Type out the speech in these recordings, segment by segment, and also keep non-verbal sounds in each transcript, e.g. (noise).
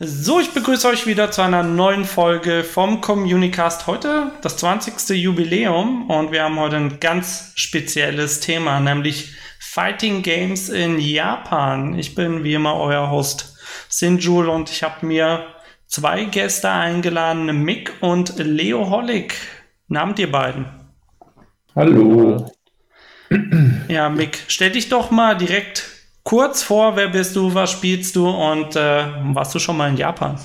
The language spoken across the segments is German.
So, ich begrüße euch wieder zu einer neuen Folge vom Communicast. Heute das 20. Jubiläum und wir haben heute ein ganz spezielles Thema, nämlich Fighting Games in Japan. Ich bin wie immer euer Host Sinjul und ich habe mir zwei Gäste eingeladen, Mick und Leo Hollig. Nahmt ihr beiden? Hallo. Ja, Mick, stell dich doch mal direkt kurz vor, wer bist du, was spielst du und äh, warst du schon mal in Japan?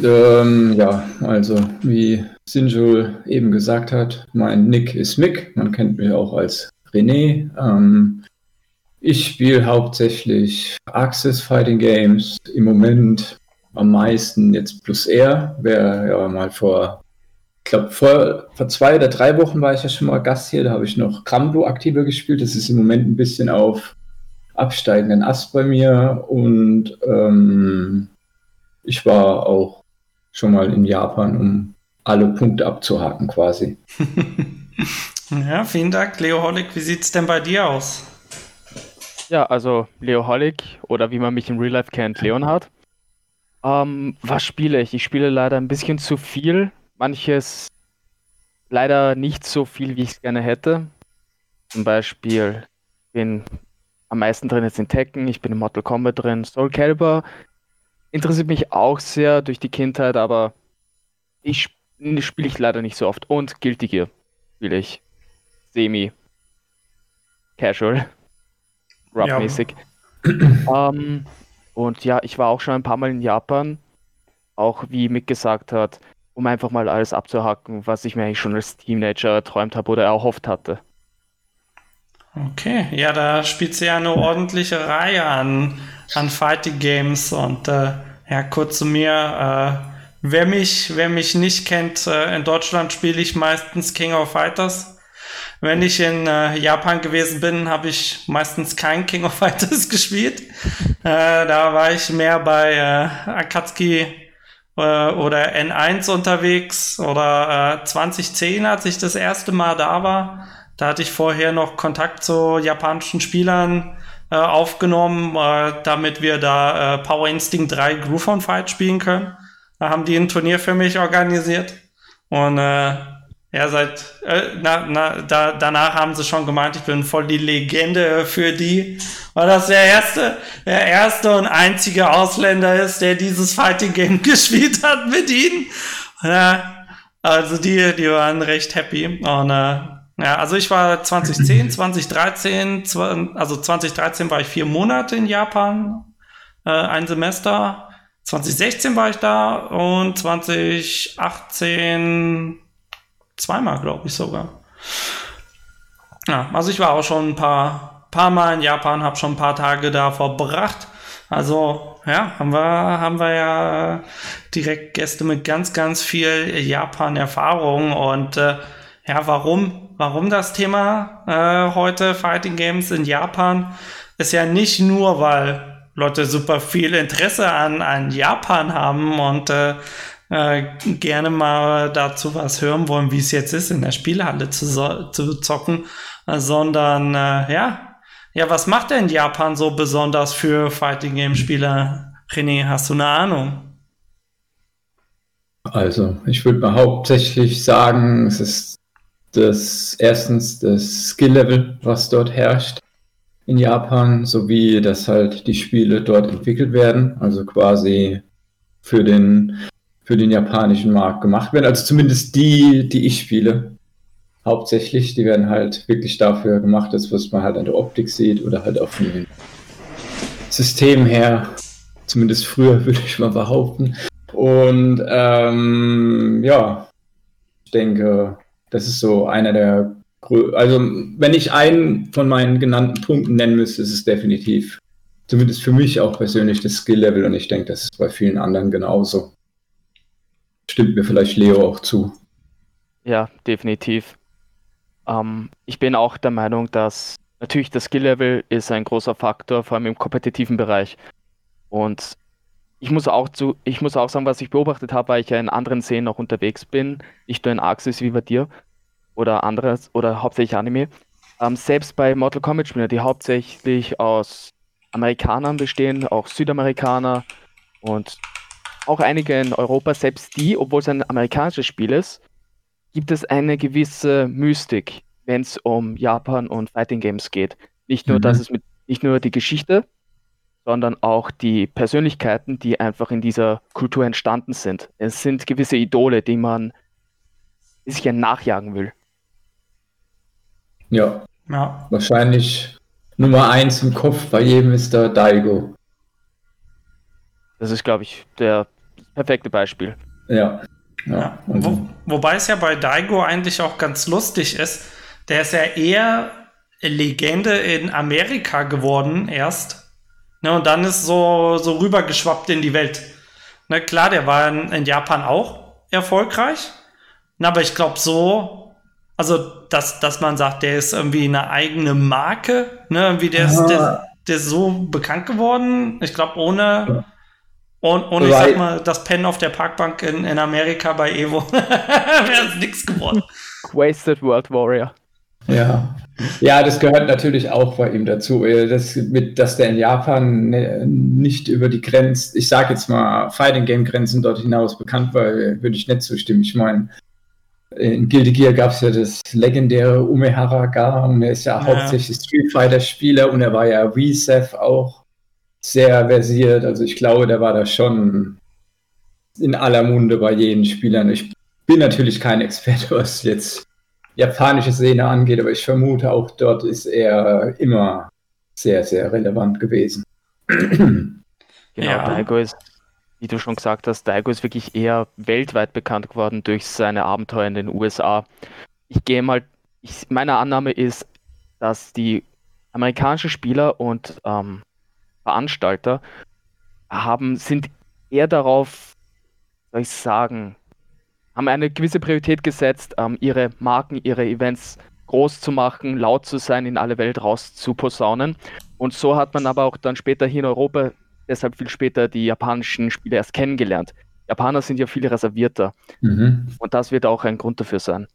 Ähm, ja, also wie Sinjul eben gesagt hat, mein Nick ist Mick, man kennt mich auch als René. Ähm, ich spiele hauptsächlich Axis Fighting Games, im Moment am meisten jetzt plus R, wer ja mal vor, ich glaube vor, vor zwei oder drei Wochen war ich ja schon mal Gast hier, da habe ich noch Krambo aktiver gespielt, das ist im Moment ein bisschen auf absteigenden Ast bei mir und ähm, ich war auch schon mal in Japan, um alle Punkte abzuhaken quasi. (laughs) ja, vielen Dank, Leo Hollig. Wie sieht es denn bei dir aus? Ja, also Leo Hollig oder wie man mich im Real Life kennt, Leonhard. Ähm, was spiele ich? Ich spiele leider ein bisschen zu viel. Manches leider nicht so viel, wie ich es gerne hätte. Zum Beispiel bin am meisten drin ist in Tekken, ich bin in Mortal Kombat drin. Soul Calibur interessiert mich auch sehr durch die Kindheit, aber ich spiele ich leider nicht so oft. Und Guilty Gear spiele ich semi casual, (laughs) rough-mäßig. Ja. ähm, und ja, ich war auch schon ein paar Mal in Japan, auch wie Mick gesagt hat, um einfach mal alles abzuhacken, was ich mir eigentlich schon als Teenager erträumt habe oder erhofft hatte. Okay, ja, da spielt sie ja eine ordentliche Reihe an, an Fighting Games und äh, ja, kurz zu mir. Äh, wer, mich, wer mich nicht kennt, äh, in Deutschland spiele ich meistens King of Fighters. Wenn ich in äh, Japan gewesen bin, habe ich meistens kein (laughs) King of Fighters gespielt. Äh, da war ich mehr bei äh, Akatsuki äh, oder N1 unterwegs oder äh, 2010, als ich das erste Mal da war da hatte ich vorher noch Kontakt zu japanischen Spielern äh, aufgenommen, äh, damit wir da äh, Power Instinct 3 Groove Fight spielen können. Da haben die ein Turnier für mich organisiert. Und äh, ja, seit äh, na, na, da, danach haben sie schon gemeint, ich bin voll die Legende für die, weil das der erste, der erste und einzige Ausländer ist, der dieses Fighting Game (laughs) gespielt hat mit ihnen. Ja, also die, die waren recht happy. Und äh, ja, also ich war 2010, 2013, (laughs) also 2013 war ich vier Monate in Japan, äh, ein Semester. 2016 war ich da und 2018 zweimal, glaube ich sogar. Ja, also ich war auch schon ein paar, paar Mal in Japan, habe schon ein paar Tage da verbracht. Also ja, haben wir, haben wir ja direkt Gäste mit ganz, ganz viel Japan-Erfahrung und äh, ja, warum warum das Thema äh, heute Fighting Games in Japan ist ja nicht nur, weil Leute super viel Interesse an, an Japan haben und äh, äh, gerne mal dazu was hören wollen, wie es jetzt ist, in der Spielhalle zu, so zu zocken, sondern äh, ja, ja, was macht denn Japan so besonders für Fighting Game Spieler? René, hast du eine Ahnung? Also, ich würde mal hauptsächlich sagen, es ist das erstens das Skill-Level, was dort herrscht in Japan, sowie dass halt die Spiele dort entwickelt werden, also quasi für den, für den japanischen Markt gemacht werden. Also zumindest die, die ich spiele, hauptsächlich, die werden halt wirklich dafür gemacht, das was man halt an der Optik sieht oder halt auch von den Systemen her, zumindest früher (laughs) würde ich mal behaupten. Und ähm, ja, ich denke, das ist so einer der, also wenn ich einen von meinen genannten Punkten nennen müsste, ist es definitiv, zumindest für mich auch persönlich, das Skill-Level und ich denke, das ist bei vielen anderen genauso. Stimmt mir vielleicht Leo auch zu. Ja, definitiv. Ähm, ich bin auch der Meinung, dass natürlich das Skill-Level ist ein großer Faktor, vor allem im kompetitiven Bereich. Und ich muss auch zu, ich muss auch sagen, was ich beobachtet habe, weil ich ja in anderen Szenen auch unterwegs bin, nicht nur in Axis wie bei dir oder anderes oder hauptsächlich Anime. Ähm, selbst bei Mortal Kombat Spielern, die hauptsächlich aus Amerikanern bestehen, auch Südamerikaner und auch einige in Europa, selbst die, obwohl es ein amerikanisches Spiel ist, gibt es eine gewisse Mystik, wenn es um Japan und Fighting Games geht. Nicht nur, mhm. dass es mit, nicht nur die Geschichte, sondern auch die Persönlichkeiten, die einfach in dieser Kultur entstanden sind. Es sind gewisse Idole, die man sich nachjagen will. Ja. ja. Wahrscheinlich Nummer eins im Kopf bei jedem ist der Daigo. Das ist, glaube ich, der perfekte Beispiel. Ja. ja. Wo, wobei es ja bei Daigo eigentlich auch ganz lustig ist. Der ist ja eher Legende in Amerika geworden erst. Ne, und dann ist so, so rübergeschwappt in die Welt. Ne, klar, der war in, in Japan auch erfolgreich. Na, aber ich glaube so, also dass, dass man sagt, der ist irgendwie eine eigene Marke, ne, irgendwie der ist, der, der ist so bekannt geworden. Ich glaube, ohne, ohne, ohne ich sag mal, das Pen auf der Parkbank in, in Amerika bei Evo (laughs) wäre es nichts geworden. Wasted World Warrior. Ja. Ja, das gehört natürlich auch bei ihm dazu. Äh, das mit, dass der in Japan ne, nicht über die Grenzen, ich sage jetzt mal Fighting Game Grenzen dort hinaus bekannt war, würde ich nicht zustimmen. Ich meine, in Guilty Gear gab es ja das legendäre Umehara Gar und er ist ja, ja. hauptsächlich Street Fighter Spieler und er war ja Reset auch sehr versiert. Also ich glaube, der war da schon in aller Munde bei jeden Spielern. Ich bin natürlich kein Experte, was jetzt japanische Szene angeht, aber ich vermute auch dort ist er immer sehr, sehr relevant gewesen. (clears throat) Genau, ja. Daigo ist wie du schon gesagt hast, Daigo ist wirklich eher weltweit bekannt geworden durch seine Abenteuer in den USA. Ich gehe mal, ich, meine Annahme ist, dass die amerikanischen Spieler und ähm, Veranstalter haben, sind eher darauf, soll ich sagen, haben eine gewisse Priorität gesetzt, ähm, ihre Marken, ihre Events groß zu machen, laut zu sein, in alle Welt raus zu posaunen. Und so hat man aber auch dann später hier in Europa deshalb viel später die japanischen Spiele erst kennengelernt. Japaner sind ja viel reservierter. Mhm. Und das wird auch ein Grund dafür sein.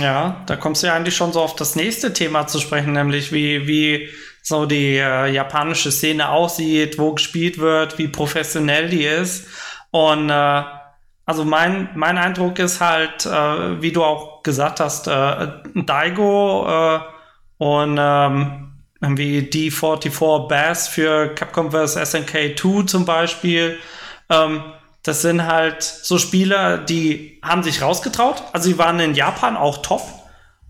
Ja, da kommst du ja eigentlich schon so auf das nächste Thema zu sprechen, nämlich wie, wie so die äh, japanische Szene aussieht, wo gespielt wird, wie professionell die ist. Und äh, also mein, mein Eindruck ist halt, äh, wie du auch gesagt hast, äh, Daigo äh, und ähm, wie D44 Bass für Capcom vs. SNK 2 zum Beispiel. Ähm, das sind halt so Spieler, die haben sich rausgetraut. Also sie waren in Japan auch top.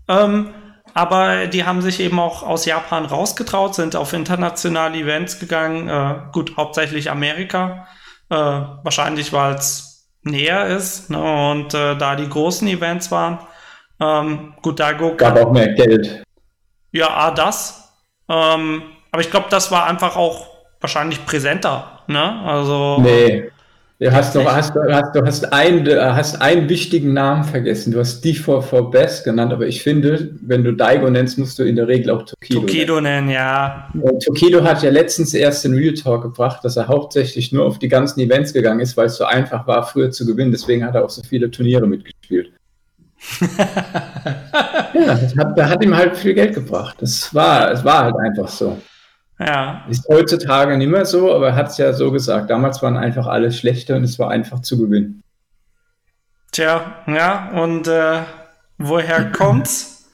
Ähm, aber die haben sich eben auch aus Japan rausgetraut, sind auf internationale Events gegangen. Äh, gut, hauptsächlich Amerika. Äh, wahrscheinlich, weil es näher ist ne? und äh, da die großen Events waren. Ähm, gut, da gab auch mehr Geld. Ja, A, das. Ähm, aber ich glaube, das war einfach auch wahrscheinlich präsenter. Ne? Also, nee. Du hast, noch, hast, hast, du hast, ein, hast einen wichtigen Namen vergessen. Du hast die for, for Best genannt, aber ich finde, wenn du Daigo nennst, musst du in der Regel auch Tokido, Tokido nennen. ja. Tokido hat ja letztens erst den Real Talk gebracht, dass er hauptsächlich nur auf die ganzen Events gegangen ist, weil es so einfach war, früher zu gewinnen. Deswegen hat er auch so viele Turniere mitgespielt. (laughs) ja, das hat, das hat ihm halt viel Geld gebracht. Das war, es war halt einfach so. Ja. Ist heutzutage nicht mehr so, aber er hat es ja so gesagt. Damals waren einfach alle schlechter und es war einfach zu gewinnen. Tja, ja, und äh, woher (laughs) kommt's?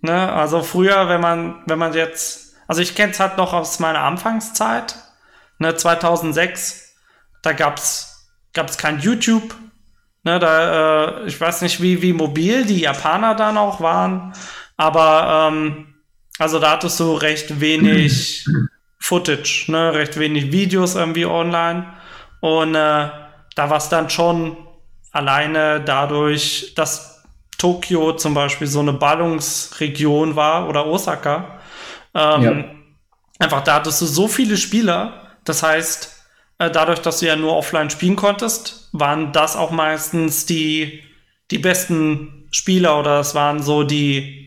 ne, also früher, wenn man, wenn man jetzt, also ich kenne es halt noch aus meiner Anfangszeit, ne, 2006, da gab's, gab's kein YouTube, Ne, da, äh, ich weiß nicht, wie, wie mobil die Japaner dann auch waren, aber ähm, also da hattest du recht wenig Footage, ne, recht wenig Videos irgendwie online. Und äh, da war es dann schon alleine dadurch, dass Tokio zum Beispiel so eine Ballungsregion war oder Osaka. Ähm, ja. Einfach da hattest du so viele Spieler. Das heißt, äh, dadurch, dass du ja nur offline spielen konntest, waren das auch meistens die, die besten Spieler oder es waren so die,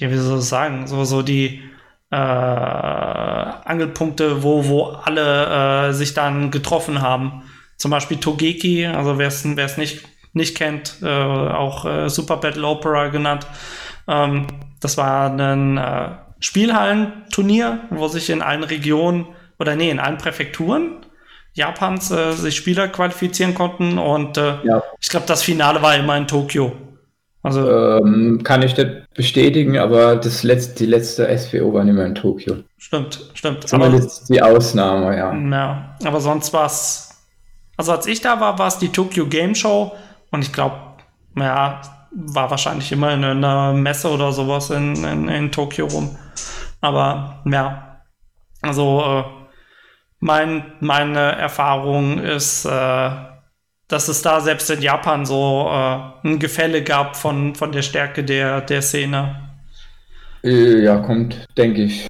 ja, wie soll ich sagen, so, so die äh, Angelpunkte, wo, wo alle äh, sich dann getroffen haben. Zum Beispiel Togeki, also wer es nicht, nicht kennt, äh, auch äh, Super Battle Opera genannt. Ähm, das war ein äh, Spielhallenturnier, wo sich in allen Regionen oder nee, in allen Präfekturen Japans äh, sich Spieler qualifizieren konnten und äh, ja. ich glaube, das Finale war immer in Tokio. Also ähm, kann ich nicht bestätigen, aber das letzte, die letzte SPO war immer in Tokio. Stimmt, stimmt. Zumindest aber, die Ausnahme, ja. Ja, aber sonst war es, also als ich da war, war es die Tokyo Game Show und ich glaube, ja, war wahrscheinlich immer in einer Messe oder sowas in, in, in Tokio rum. Aber ja, also äh, mein, meine Erfahrung ist, äh, dass es da selbst in Japan so äh, ein Gefälle gab von, von der Stärke der, der Szene. Äh, ja, kommt, denke ich,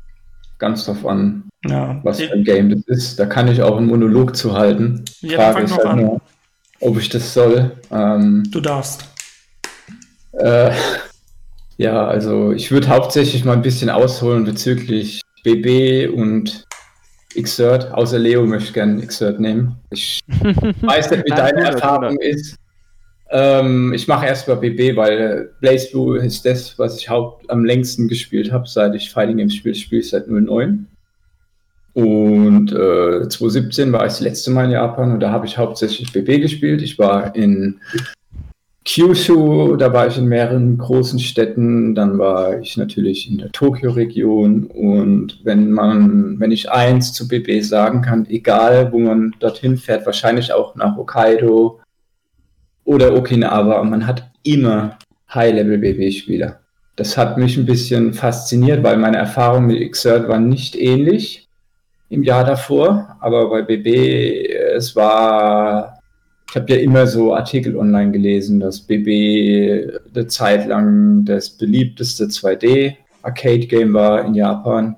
ganz drauf an, ja. was für ein Game das ist. Da kann ich auch einen Monolog zu halten. Ja, Frage ist halt nur, ob ich das soll. Ähm, du darfst. Äh, (laughs) ja, also ich würde hauptsächlich mal ein bisschen ausholen bezüglich BB und Xert, außer Leo möchte gerne Xert nehmen. Ich (laughs) weiß nicht, wie deine Erfahrung ist. Ähm, ich mache erst mal BB, weil Blaze Blue ist das, was ich haupt am längsten gespielt habe, seit ich Fighting Games spiele. Ich spiele seit 09. Und äh, 2017 war ich das letzte Mal in Japan und da habe ich hauptsächlich BB gespielt. Ich war in Kyushu, da war ich in mehreren großen Städten, dann war ich natürlich in der Tokio-Region. Und wenn man, wenn ich eins zu BB sagen kann, egal wo man dorthin fährt, wahrscheinlich auch nach Hokkaido oder Okinawa, man hat immer High-Level-BB-Spieler. Das hat mich ein bisschen fasziniert, weil meine Erfahrung mit Xert war nicht ähnlich im Jahr davor, aber bei BB, es war ich habe ja immer so Artikel online gelesen, dass BB eine Zeit lang das beliebteste 2D-Arcade-Game war in Japan.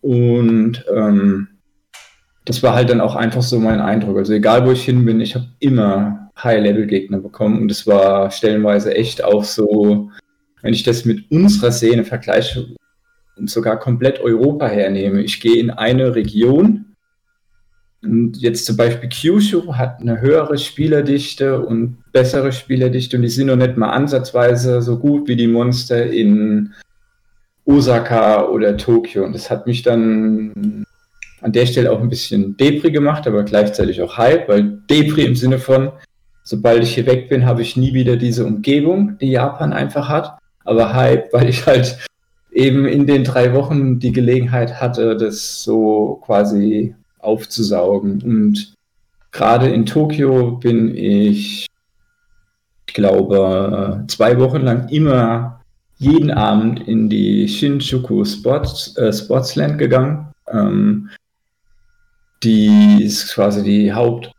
Und ähm, das war halt dann auch einfach so mein Eindruck. Also egal wo ich hin bin, ich habe immer High-Level-Gegner bekommen. Und es war stellenweise echt auch so, wenn ich das mit unserer Szene vergleiche und sogar komplett Europa hernehme. Ich gehe in eine Region und jetzt zum Beispiel Kyushu hat eine höhere Spielerdichte und bessere Spielerdichte und die sind noch nicht mal ansatzweise so gut wie die Monster in Osaka oder Tokio. Und das hat mich dann an der Stelle auch ein bisschen Depri gemacht, aber gleichzeitig auch Hype, weil Depri im Sinne von, sobald ich hier weg bin, habe ich nie wieder diese Umgebung, die Japan einfach hat. Aber Hype, (laughs) weil ich halt eben in den drei Wochen die Gelegenheit hatte, das so quasi aufzusaugen. Und gerade in Tokio bin ich, ich glaube, zwei Wochen lang immer jeden Abend in die Shinjuku Sports, äh, Sportsland gegangen. Ähm, die ist quasi die Haupt,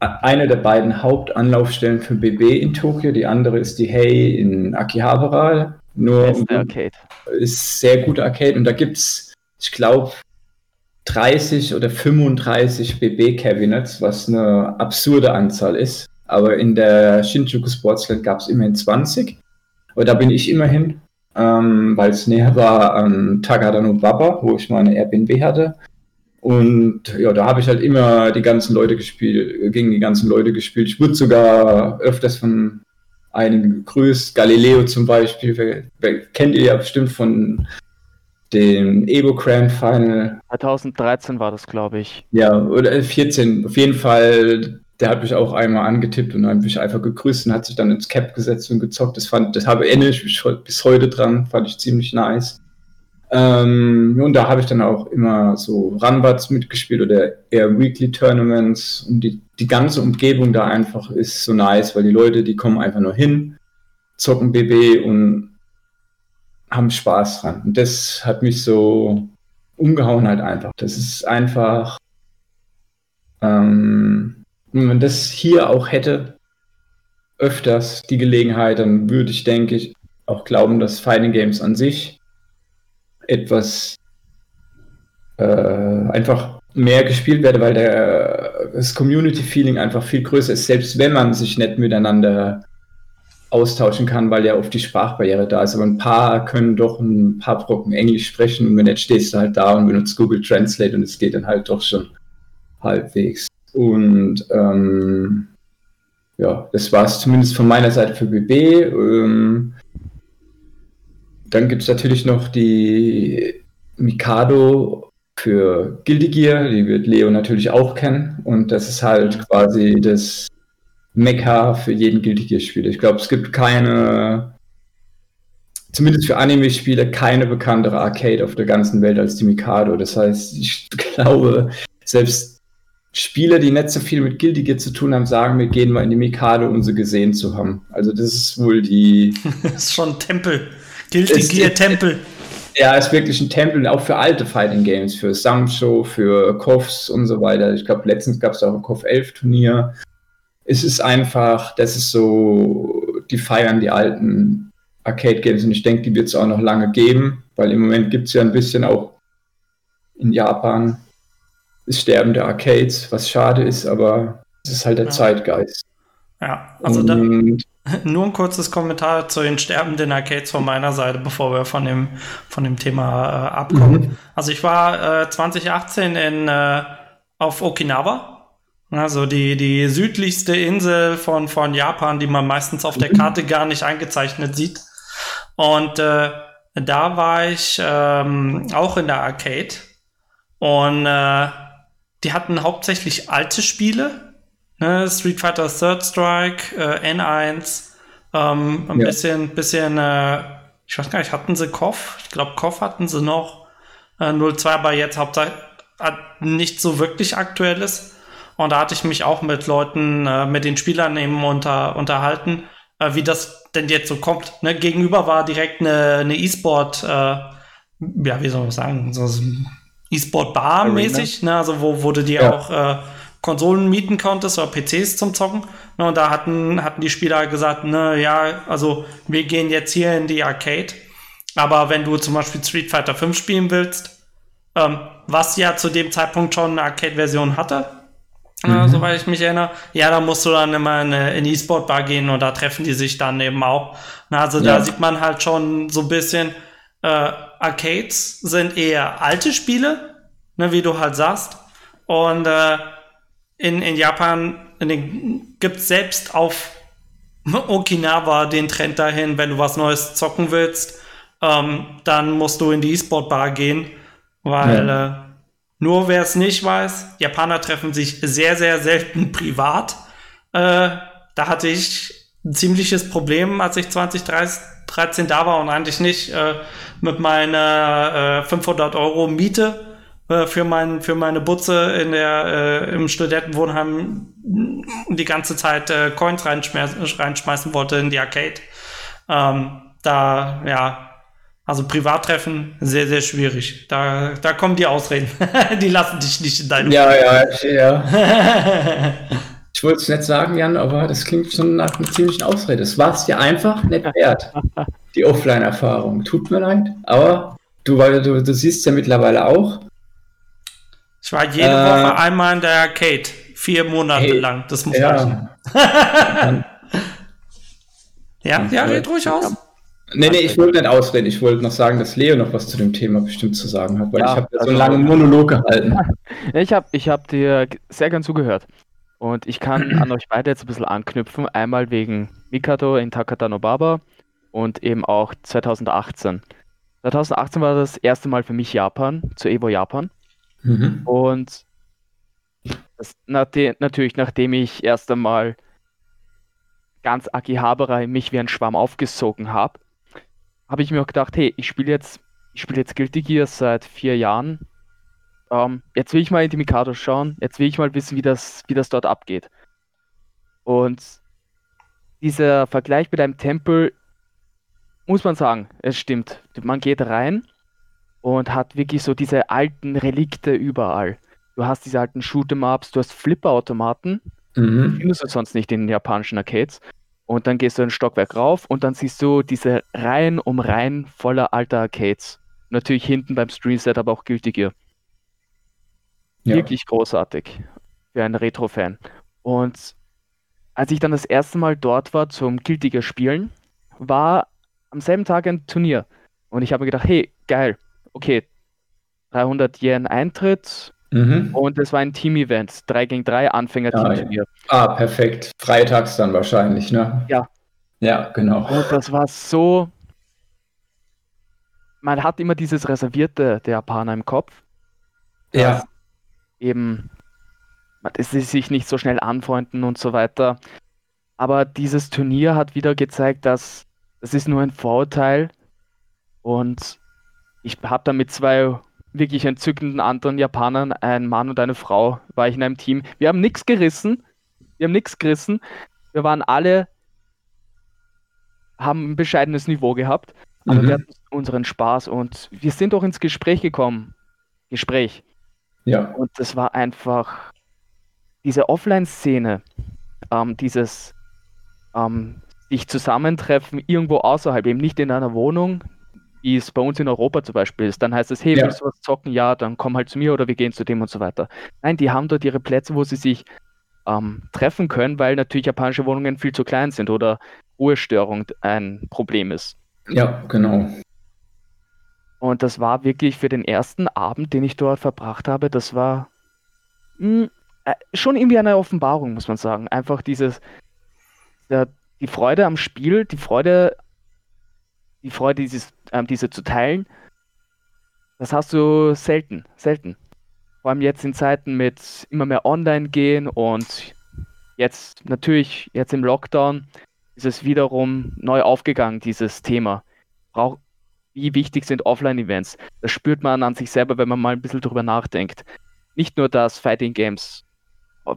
eine der beiden Hauptanlaufstellen für BB in Tokio. Die andere ist die Hey in Akihabara. Nur ist, Arcade. ist sehr gute Arcade und da gibt es, ich glaube, 30 oder 35 BB-Cabinets, was eine absurde Anzahl ist. Aber in der Shinjuku Sportsland gab es immerhin 20. Aber da bin ich immerhin, ähm, weil es näher war an Tagadano Baba, wo ich meine Airbnb hatte. Und ja, da habe ich halt immer die ganzen Leute gespielt, gegen die ganzen Leute gespielt. Ich wurde sogar öfters von einigen gegrüßt. Galileo zum Beispiel, kennt ihr ja bestimmt von dem Evo Grand Final. 2013 war das, glaube ich. Ja, oder 14. Auf jeden Fall, der hat mich auch einmal angetippt und dann mich einfach gegrüßt und hat sich dann ins Cap gesetzt und gezockt. Das fand, das habe erinnere ich mich bis heute dran, fand ich ziemlich nice. Ähm, und da habe ich dann auch immer so Runbats mitgespielt oder eher Weekly Tournaments und die, die ganze Umgebung da einfach ist so nice, weil die Leute, die kommen einfach nur hin, zocken BB und haben Spaß dran. Und das hat mich so umgehauen halt einfach. Das ist einfach, ähm, wenn man das hier auch hätte, öfters die Gelegenheit, dann würde ich, denke ich, auch glauben, dass Fighting Games an sich etwas äh, einfach mehr gespielt werde, weil der, das Community-Feeling einfach viel größer ist, selbst wenn man sich nicht miteinander austauschen kann, weil ja oft die Sprachbarriere da ist. Aber ein paar können doch ein paar Brocken Englisch sprechen und wenn nicht stehst du halt da und benutzt Google Translate und es geht dann halt doch schon halbwegs. Und ähm, ja, das war es zumindest von meiner Seite für BB. Ähm, dann gibt es natürlich noch die Mikado für Guilty Gear, die wird Leo natürlich auch kennen. Und das ist halt quasi das Mekka für jeden Guilty Gear-Spieler. Ich glaube, es gibt keine, zumindest für Anime-Spiele, keine bekanntere Arcade auf der ganzen Welt als die Mikado. Das heißt, ich (laughs) glaube, selbst Spieler, die nicht so viel mit Guilty Gear zu tun haben, sagen, wir gehen mal in die Mikado, um sie gesehen zu haben. Also das ist wohl die... (laughs) das ist schon ein Tempel. Guilty Gear Tempel. (laughs) Ja, ist wirklich ein Tempel, auch für alte Fighting Games, für Samsho, für KOFs und so weiter. Ich glaube, letztens gab es auch ein KOF 11 Turnier. Es ist einfach, das ist so, die feiern die alten Arcade Games und ich denke, die wird es auch noch lange geben, weil im Moment gibt es ja ein bisschen auch in Japan das Sterben der Arcades, was schade ist, aber es ist halt der ja. Zeitgeist. Ja, also und, (laughs) nur ein kurzes Kommentar zu den sterbenden Arcades von meiner Seite, bevor wir von dem, von dem Thema äh, abkommen. Mhm. Also ich war äh, 2018 in, äh, auf Okinawa, also die, die südlichste Insel von, von Japan, die man meistens auf der mhm. Karte gar nicht eingezeichnet sieht. Und äh, da war ich ähm, auch in der Arcade und äh, die hatten hauptsächlich alte Spiele, Ne, Street Fighter Third Strike, äh, N1, ähm, ein ja. bisschen, bisschen, äh, ich weiß gar nicht, hatten sie Koff? Ich glaube, Koff hatten sie noch. Äh, 02, aber jetzt hauptsächlich nicht so wirklich aktuelles. Und da hatte ich mich auch mit Leuten, äh, mit den Spielern eben unter, unterhalten, äh, wie das denn jetzt so kommt. Ne? Gegenüber war direkt eine, eine E-Sport, äh, ja, wie soll man sagen, so E-Sport-Bar mäßig, ne? also wo, wurde die ja. auch äh, Konsolen mieten konntest oder PCs zum Zocken. Ne, und da hatten, hatten die Spieler gesagt, ne, ja, also wir gehen jetzt hier in die Arcade. Aber wenn du zum Beispiel Street Fighter 5 spielen willst, ähm, was ja zu dem Zeitpunkt schon eine Arcade-Version hatte, mhm. äh, soweit ich mich erinnere, ja, da musst du dann immer in eine E-Sport-Bar gehen und da treffen die sich dann eben auch. Na, also ja. da sieht man halt schon so ein bisschen, äh, Arcades sind eher alte Spiele, ne, wie du halt sagst. Und äh, in, in Japan gibt es selbst auf (laughs) Okinawa den Trend dahin, wenn du was Neues zocken willst, ähm, dann musst du in die E-Sport-Bar gehen, weil ja. äh, nur wer es nicht weiß, Japaner treffen sich sehr, sehr selten privat. Äh, da hatte ich ein ziemliches Problem, als ich 2013 da war und eigentlich nicht äh, mit meiner 500 äh, Euro Miete äh, für, mein, für meine Butze in der, äh, im Studentenwohnheim die ganze Zeit äh, Coins reinschmeißen wollte in die Arcade. Ähm, da, ja, also Privattreffen, sehr, sehr schwierig. Da, da kommen die Ausreden. (laughs) die lassen dich nicht in deinem. Ja, ja, (laughs) ja. ich wollte es nicht sagen, Jan, aber das klingt schon nach einer ziemlichen Ausrede. Es war es dir einfach nicht wert, die Offline-Erfahrung. Tut mir leid, aber du, weil du, du siehst ja mittlerweile auch, ich war jede äh, Woche einmal in der Arcade. Vier Monate hey, lang. Das muss ja. reichen. (laughs) ja, ja, red ruhig aus. Nee, nee, ich wollte nicht ausreden. Ich wollte noch sagen, dass Leo noch was zu dem Thema bestimmt zu sagen hat, weil ja, ich habe ja so einen langen Monolog gehalten. (laughs) Ich habe ich hab dir sehr gern zugehört. Und ich kann (clears throat) an euch beide jetzt ein bisschen anknüpfen. Einmal wegen Mikado in Takata Baba und eben auch 2018. 2018 war das erste Mal für mich Japan, zu Evo Japan. Mhm. Und das, natürlich, nachdem ich erst einmal ganz Akihabara mich wie ein Schwamm aufgesogen habe, habe ich mir auch gedacht, hey, ich spiele jetzt, ich spiele jetzt Guilty Gear seit vier Jahren. Ähm, jetzt will ich mal in die Mikado schauen, jetzt will ich mal wissen, wie das, wie das dort abgeht. Und dieser Vergleich mit einem Tempel, muss man sagen, es stimmt. Man geht rein und hat wirklich so diese alten Relikte überall. Du hast diese alten Shoot'em-Ups, du hast Flipper-Automaten, mhm. findest du sonst nicht in den japanischen Arcades. Und dann gehst du ein Stockwerk rauf und dann siehst du diese Reihen um Reihen voller alter Arcades. Natürlich hinten beim Stream-Set aber auch Guilty Gear. Ja. Wirklich großartig für einen Retro-Fan. Und als ich dann das erste Mal dort war zum Guilty Gear Spielen, war am selben Tag ein Turnier. Und ich habe mir gedacht, hey, geil, okay, 300 Yen Eintritt mhm. und es war ein Team-Event, 3 gegen 3 Anfänger-Team-Turnier. Ja, ah, perfekt. Freitags dann wahrscheinlich, ne? Ja. Ja, genau. Und das war so. Man hat immer dieses Reservierte der Japaner im Kopf. ja. eben dass sie sich nicht so schnell anfreunden und so weiter. Aber dieses Turnier hat wieder gezeigt, dass das ist nur ein Vorurteil und ich habe da mit zwei wirklich entzückenden anderen Japanern, ein Mann und eine Frau, war ich in einem Team. Wir haben nichts gerissen. Wir haben nichts gerissen. Wir waren alle, haben ein bescheidenes Niveau gehabt, aber mhm. wir hatten unseren Spaß und wir sind auch ins Gespräch gekommen. Gespräch. Ja. Und das war einfach diese Offline-Szene, ähm, dieses ähm, sich zusammentreffen irgendwo außerhalb, eben nicht in einer Wohnung, wie es bei uns in Europa zum Beispiel ist. Dann heißt es, hey, ja. willst du was zocken? Ja, dann komm halt zu mir oder wir gehen zu dem und so weiter. Nein, die haben dort ihre Plätze, wo sie sich ähm, treffen können, weil natürlich japanische Wohnungen viel zu klein sind oder Ruhestörung ein Problem ist. Ja, genau. Und das war wirklich für den ersten Abend, den ich dort verbracht habe, das war mh, hm, äh, schon irgendwie eine Offenbarung, muss man sagen. Einfach dieses, der, die Freude am Spiel, die Freude die Freude, dieses, ähm, diese zu teilen, das hast du selten, selten. Vor allem jetzt in Zeiten mit immer mehr Online-Gehen und jetzt natürlich, jetzt im Lockdown, ist es wiederum neu aufgegangen, dieses Thema. Brauch, wie wichtig sind Offline-Events? Das spürt man an sich selber, wenn man mal ein bisschen drüber nachdenkt. Nicht nur, dass Fighting Games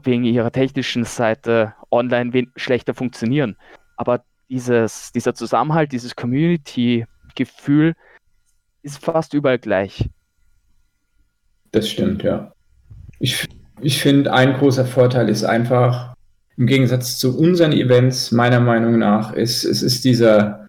wegen ihrer technischen Seite online schlechter funktionieren, aber dieses, dieser Zusammenhalt, dieses Community-Gefühl ist fast überall gleich. Das stimmt, ja. Ich, ich finde, ein großer Vorteil ist einfach, im Gegensatz zu unseren Events, meiner Meinung nach, ist, es ist dieser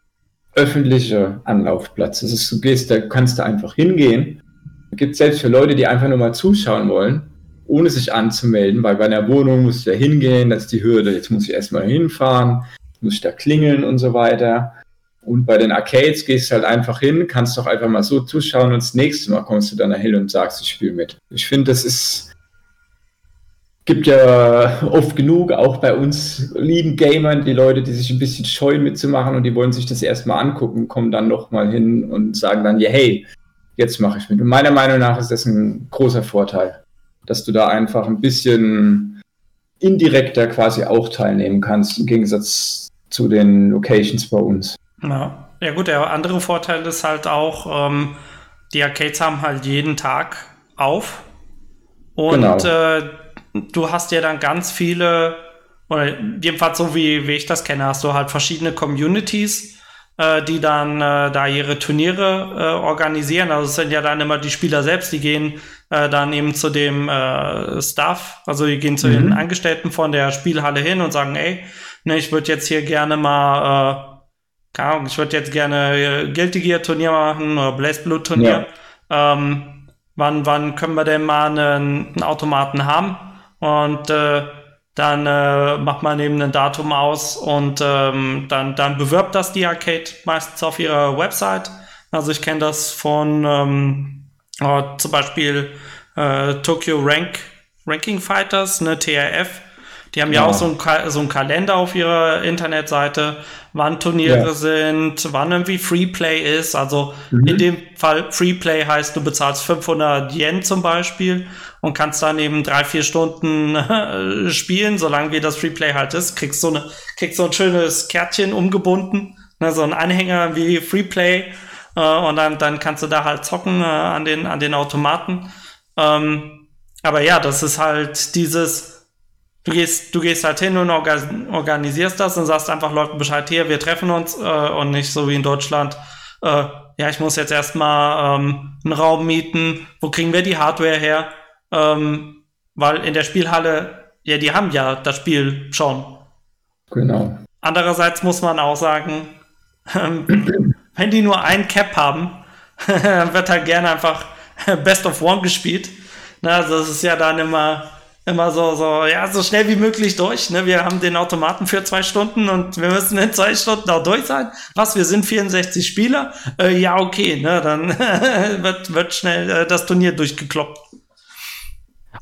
öffentliche Anlaufplatz. Es ist, du gehst, da kannst du einfach hingehen. Es gibt selbst für Leute, die einfach nur mal zuschauen wollen, ohne sich anzumelden, weil bei einer Wohnung musst du ja hingehen, das ist die Hürde, jetzt muss ich erstmal hinfahren, muss ich da klingeln und so weiter. Und bei den Arcades gehst du halt einfach hin, kannst doch einfach mal so zuschauen und das nächste Mal kommst du dann dahin und sagst, ich spiele mit. Ich finde, das ist, gibt ja oft genug, auch bei uns lieben Gamern, die Leute, die sich ein bisschen scheuen mitzumachen und die wollen sich das erstmal angucken, kommen dann nochmal hin und sagen dann, ja, hey, jetzt mache ich mit. Und meiner Meinung nach ist das ein großer Vorteil, dass du da einfach ein bisschen indirekter quasi auch teilnehmen kannst, im Gegensatz zu den Locations bei uns. Ja, ja gut, der andere Vorteil ist halt auch, ähm, die Arcades haben halt jeden Tag auf. Und genau. äh, du hast ja dann ganz viele, oder jedenfalls so wie, wie ich das kenne, hast du halt verschiedene Communities, äh, die dann äh, da ihre Turniere äh, organisieren. Also es sind ja dann immer die Spieler selbst, die gehen äh, dann eben zu dem äh, Staff, also die gehen zu mhm. den Angestellten von der Spielhalle hin und sagen, ey, ne, ich würde jetzt hier gerne mal, äh, keine Ahnung, ich würde jetzt gerne äh, Guilty Gear Turnier machen oder Blaze Blue Turnier. Ja. Ähm, wann, wann können wir denn mal einen, einen Automaten haben? Und äh, dann äh, macht man eben ein Datum aus und ähm, dann, dann bewirbt das die Arcade meistens auf ihrer Website. Also ich kenne das von ähm, oh, zum Beispiel äh, Tokyo Rank Ranking Fighters, eine TRF die haben ja, ja auch so einen, so einen Kalender auf ihrer Internetseite, wann Turniere ja. sind, wann irgendwie Freeplay ist. Also mhm. in dem Fall Freeplay heißt, du bezahlst 500 Yen zum Beispiel und kannst dann eben drei, vier Stunden äh, spielen, solange wie das Freeplay halt ist. Kriegst so, eine, kriegst so ein schönes Kärtchen umgebunden, ne, so ein Anhänger wie Freeplay. Äh, und dann, dann kannst du da halt zocken äh, an, den, an den Automaten. Ähm, aber ja, das ist halt dieses Du gehst, du gehst halt hin und organisierst das und sagst einfach Leuten Bescheid, hier, wir treffen uns äh, und nicht so wie in Deutschland, äh, ja, ich muss jetzt erstmal ähm, einen Raum mieten, wo kriegen wir die Hardware her? Ähm, weil in der Spielhalle, ja, die haben ja das Spiel schon. Genau. Andererseits muss man auch sagen, ähm, (clears throat) wenn die nur ein Cap haben, (laughs) wird halt gerne einfach (laughs) Best of One gespielt. Na, also das ist ja dann immer immer so, so, ja, so schnell wie möglich durch. Ne? Wir haben den Automaten für zwei Stunden und wir müssen in zwei Stunden auch durch sein. Was, wir sind 64 Spieler? Äh, ja, okay, ne? dann (laughs) wird, wird schnell äh, das Turnier durchgekloppt.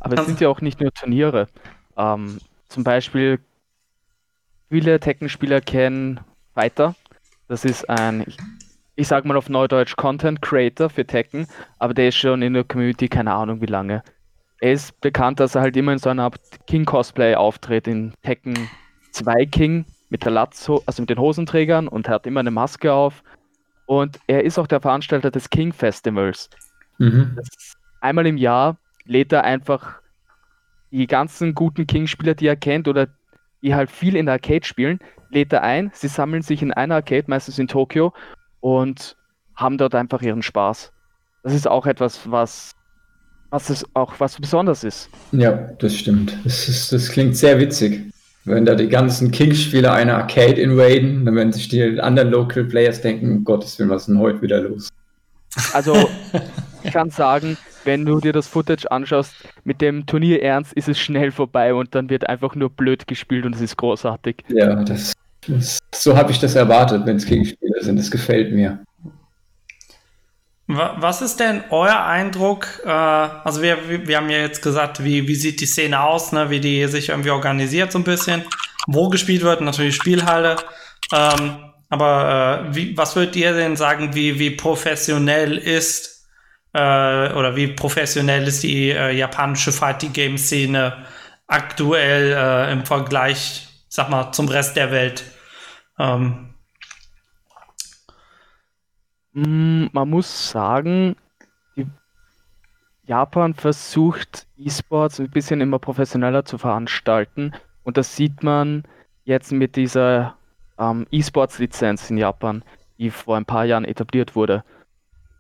Aber es sind ja auch nicht nur Turniere. Ähm, zum Beispiel, viele Tekken-Spieler kennen Fighter. Das ist ein, ich, ich sag mal auf Neudeutsch, Content Creator für Tekken, aber der ist schon in der Community keine Ahnung wie lange er ist bekannt, dass er halt immer in so einer King-Cosplay auftritt, in Tekken 2 King mit der Latzo, also mit den Hosenträgern und er hat immer eine Maske auf. Und er ist auch der Veranstalter des King Festivals. Mhm. Einmal im Jahr lädt er einfach die ganzen guten King-Spieler, die er kennt oder die halt viel in der Arcade spielen, lädt er ein. Sie sammeln sich in einer Arcade, meistens in Tokio, und haben dort einfach ihren Spaß. Das ist auch etwas, was, was es auch was besonders ist. Ja, das stimmt. Das, ist, das klingt sehr witzig. Wenn da die ganzen King-Spieler eine Arcade invaden, dann werden sich die anderen Local Players denken, Gottes Willen, was ist denn heute wieder los? Also, (laughs) ich kann sagen, wenn du dir das Footage anschaust, mit dem Turnier ernst ist es schnell vorbei und dann wird einfach nur blöd gespielt und es ist großartig. Ja, das, das so habe ich das erwartet, wenn es Gegenspieler sind. Das gefällt mir. Was ist denn euer Eindruck? Äh, also wir, wir haben ja jetzt gesagt, wie, wie sieht die Szene aus, ne? wie die sich irgendwie organisiert so ein bisschen, wo gespielt wird, natürlich Spielhalle. Ähm, aber äh, wie, was würdet ihr denn sagen, wie, wie professionell ist äh, oder wie professionell ist die äh, japanische Fighting Game Szene aktuell äh, im Vergleich, sag mal, zum Rest der Welt? Ähm. Mm, man muss sagen, Japan versucht E-Sports ein bisschen immer professioneller zu veranstalten und das sieht man jetzt mit dieser ähm, E-Sports-Lizenz in Japan, die vor ein paar Jahren etabliert wurde.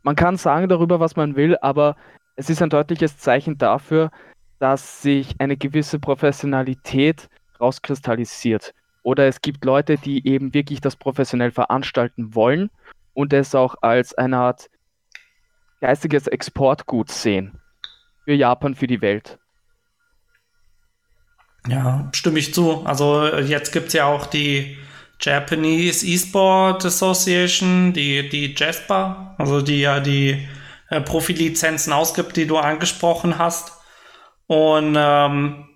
Man kann sagen darüber, was man will, aber es ist ein deutliches Zeichen dafür, dass sich eine gewisse Professionalität rauskristallisiert. Oder es gibt Leute, die eben wirklich das professionell veranstalten wollen und es auch als eine Art geistiges Exportgut sehen. Für Japan, für die Welt. Ja, stimme ich zu. Also jetzt gibt es ja auch die Japanese Esport Association, die, die JASPA, also die ja die äh, Profilizenzen ausgibt, die du angesprochen hast. Und ähm,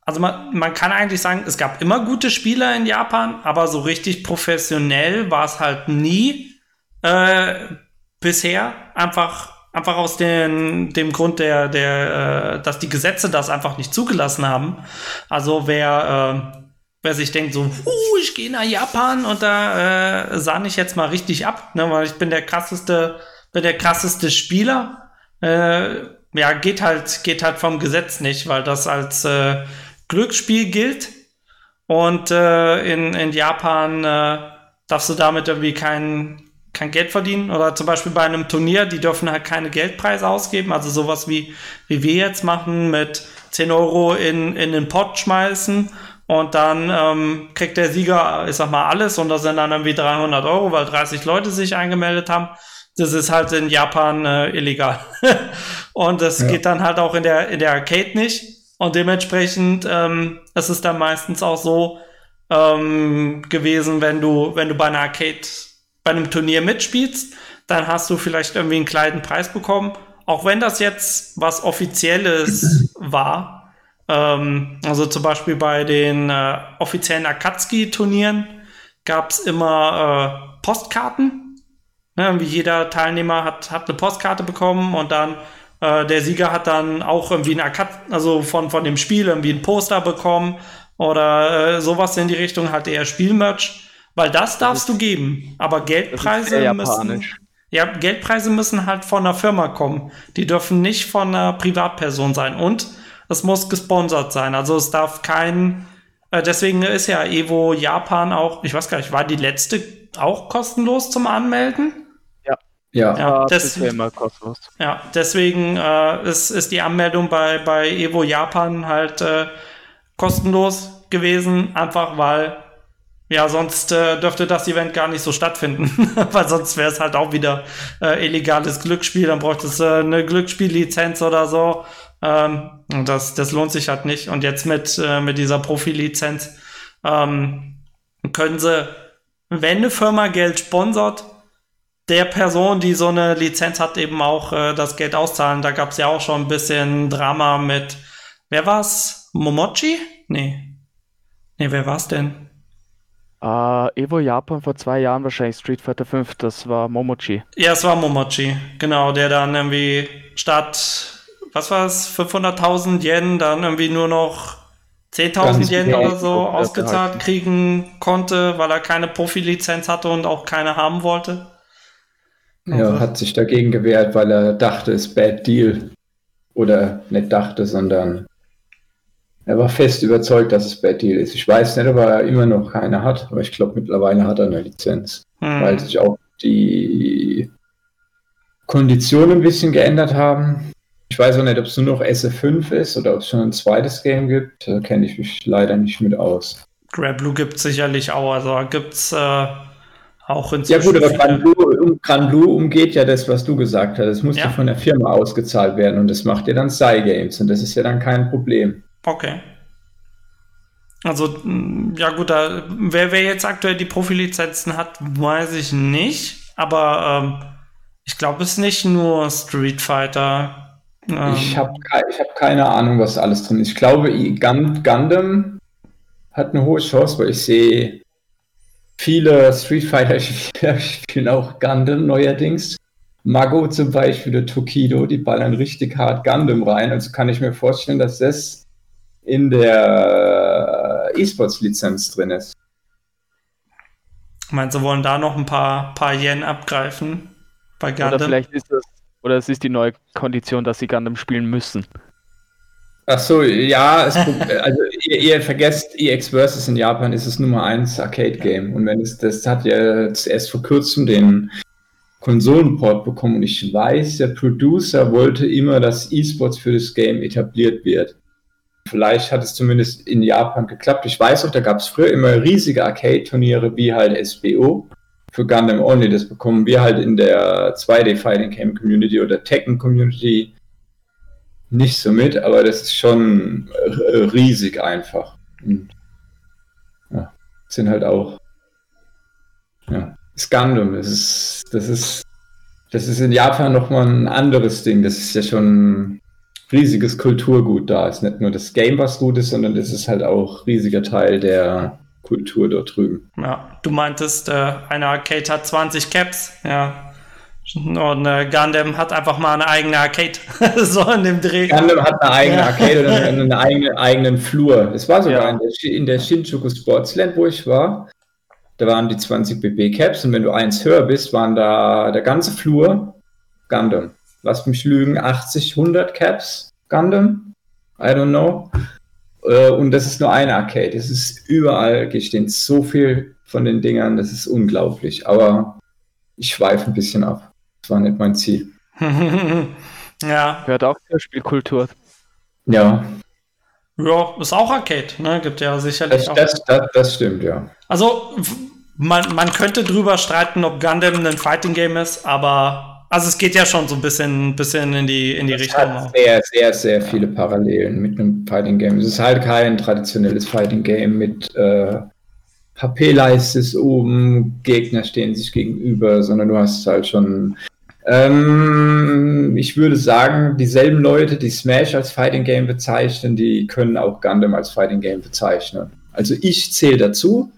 also man, man kann eigentlich sagen, es gab immer gute Spieler in Japan, aber so richtig professionell war es halt nie äh, bisher. Einfach, einfach aus den, dem Grund, der, der, äh, dass die Gesetze das einfach nicht zugelassen haben. Also wer äh, wer sich denkt so, uh, ich gehe nach Japan und da äh, sahne ich jetzt mal richtig ab, ne, weil ich bin der krasseste, bin der krasseste Spieler. Äh, ja, geht halt, geht halt vom Gesetz nicht, weil das als äh, Glücksspiel gilt. Und äh, in, in Japan äh, darfst du damit irgendwie kein, kein Geld verdienen. Oder zum Beispiel bei einem Turnier, die dürfen halt keine Geldpreise ausgeben. Also sowas wie, wie wir jetzt machen, mit 10 Euro in, in den Pot schmeißen und dann ähm, kriegt der Sieger, ich sag mal, alles und das sind dann irgendwie 300 Euro, weil 30 Leute sich angemeldet haben. Das ist halt in Japan äh, illegal. (laughs) und das ja. geht dann halt auch in der, in der Arcade nicht. Und dementsprechend ähm, ist es dann meistens auch so ähm, gewesen, wenn du, wenn du bei einer Arcade, bei einem Turnier mitspielst, dann hast du vielleicht irgendwie einen kleinen Preis bekommen. Auch wenn das jetzt was Offizielles (clears throat) war, ähm, also zum Beispiel bei den äh, offiziellen Akatsuki-Turnieren gab es immer äh, Postkarten. Ne, wie jeder Teilnehmer hat, hat eine Postkarte bekommen und dann äh, der Sieger hat dann auch irgendwie ein Akat also von, von dem Spiel irgendwie ein Poster bekommen oder äh, sowas in die Richtung, halt eher Spielmerch. Weil das darfst das du geben. Aber Geldpreise müssen. Ja, Geldpreise müssen halt von einer Firma kommen. Die dürfen nicht von einer Privatperson sein. Und es muss gesponsert sein. Also es darf kein, äh, deswegen ist ja Evo Japan auch, ich weiß gar nicht, war die letzte auch kostenlos zum Anmelden? Ja. Ja, ja das ist immer kostenlos. Ja, deswegen äh, ist, ist die Anmeldung bei, bei Evo Japan halt äh, kostenlos gewesen, einfach weil ja, sonst äh, dürfte das Event gar nicht so stattfinden, (laughs) weil sonst wäre es halt auch wieder äh, illegales Glücksspiel, dann bräuchte es äh, eine Glücksspiellizenz oder so ähm, und das, das lohnt sich halt nicht. Und jetzt mit, äh, mit dieser Profilizenz ähm, können sie, wenn eine Firma Geld sponsert, der Person, die so eine Lizenz hat, eben auch äh, das Geld auszahlen. Da gab es ja auch schon ein bisschen Drama mit, wer war's? Momochi? Nee. Nee, wer war's denn? Uh, Evo Japan vor zwei Jahren wahrscheinlich Street Fighter 5, das war Momochi. Ja, es war Momochi, genau, der dann irgendwie statt was war es, 500.000 Yen dann irgendwie nur noch 10.000 Yen oder so ausgezahlt kriegen konnte, weil er keine Profilizenz hatte und auch keine haben wollte. Ja, also. hat sich dagegen gewehrt, weil er dachte, es ist Bad Deal. Oder nicht dachte, sondern er war fest überzeugt, dass es Bad Deal ist. Ich weiß nicht, ob er immer noch keine hat, aber ich glaube, mittlerweile hat er eine Lizenz. Hm. Weil sich auch die Konditionen ein bisschen geändert haben. Ich weiß auch nicht, ob es nur noch SF5 ist oder ob es schon ein zweites Game gibt. Da kenne ich mich leider nicht mit aus. Blue gibt es sicherlich auch. Also gibt es äh, auch inzwischen. Ja, gut, aber Gran Blue, Gran Blue umgeht ja das, was du gesagt hast. Es musste ja. von der Firma ausgezahlt werden und das macht ja dann Psy Games und das ist ja dann kein Problem. Okay. Also, ja gut, da, wer, wer jetzt aktuell die Profilizenzen hat, weiß ich nicht. Aber ähm, ich glaube, es ist nicht nur Street Fighter. Ähm, ich habe ich hab keine Ahnung, was alles drin ist. Ich glaube, Gun Gundam hat eine hohe Chance, weil ich sehe viele Street Fighter-Spieler (laughs) spielen auch Gundam neuerdings. Mago zum Beispiel, der Tokido, die ballern richtig hart Gundam rein. Also kann ich mir vorstellen, dass das in der E-Sports-Lizenz drin ist. Meinst du, wollen da noch ein paar, paar Yen abgreifen bei Gundam? Oder vielleicht ist das, oder es ist die neue Kondition, dass sie Gundam spielen müssen. Ach so, ja, es, (laughs) also ihr, ihr, vergesst, EX Versus in Japan ist das Nummer 1 Arcade-Game. Und wenn es, das hat ja erst vor kurzem den Konsolenport bekommen. Und ich weiß, der Producer wollte immer, dass E-Sports für das Game etabliert wird. Vielleicht hat es zumindest in Japan geklappt. Ich weiß auch, da gab es früher immer riesige Arcade-Turniere wie halt SBO für Gundam Only. Das bekommen wir halt in der 2D Fighting Game Community oder Tekken Community nicht so mit, aber das ist schon riesig einfach. Und, ja, sind halt auch ja, das Gundam. Das ist, das ist, das ist in Japan nochmal ein anderes Ding. Das ist ja schon riesiges Kulturgut da. Ist nicht nur das Game, was gut ist, sondern es ist halt auch riesiger Teil der Kultur dort drüben. Ja, du meintest, äh, eine Arcade hat 20 Caps, ja. Und äh, Gundam hat einfach mal eine eigene Arcade, (laughs) so in dem Dreh. Gundam hat eine eigene Arcade oder einen eigenen, eigenen Flur. Es war sogar ja. in, der, in der Shinjuku Sportsland, wo ich war. Da waren die 20 BB Caps und wenn du eins höher bist, waren da der ganze Flur Gundam lass mich lügen, 80, 100 Caps Gundam. I don't know. Äh, und das ist nur eine Arcade. Es ist überall stehen so viel von den Dingern, das ist unglaublich. Aber ich schweife ein bisschen ab. Das war nicht mein Ziel. (laughs) ja. Hört auch zur Spielkultur. Ja. Ja, ist auch Arcade, ne? Gibt ja sicherlich das, auch. Das, das, das stimmt, ja. Also, man, man könnte drüber streiten, ob Gundam ein Fighting Game ist, aber also es geht ja schon so ein bisschen, bisschen in die, in die das Richtung. Hat sehr, sehr, sehr viele Parallelen mit einem Fighting Game. Es ist halt kein traditionelles Fighting Game mit äh, HP-Leiste ist oben, Gegner stehen sich gegenüber, sondern du hast halt schon. Ähm, ich würde sagen, dieselben Leute, die Smash als Fighting Game bezeichnen, die können auch Gundam als Fighting Game bezeichnen. Also ich zähle dazu,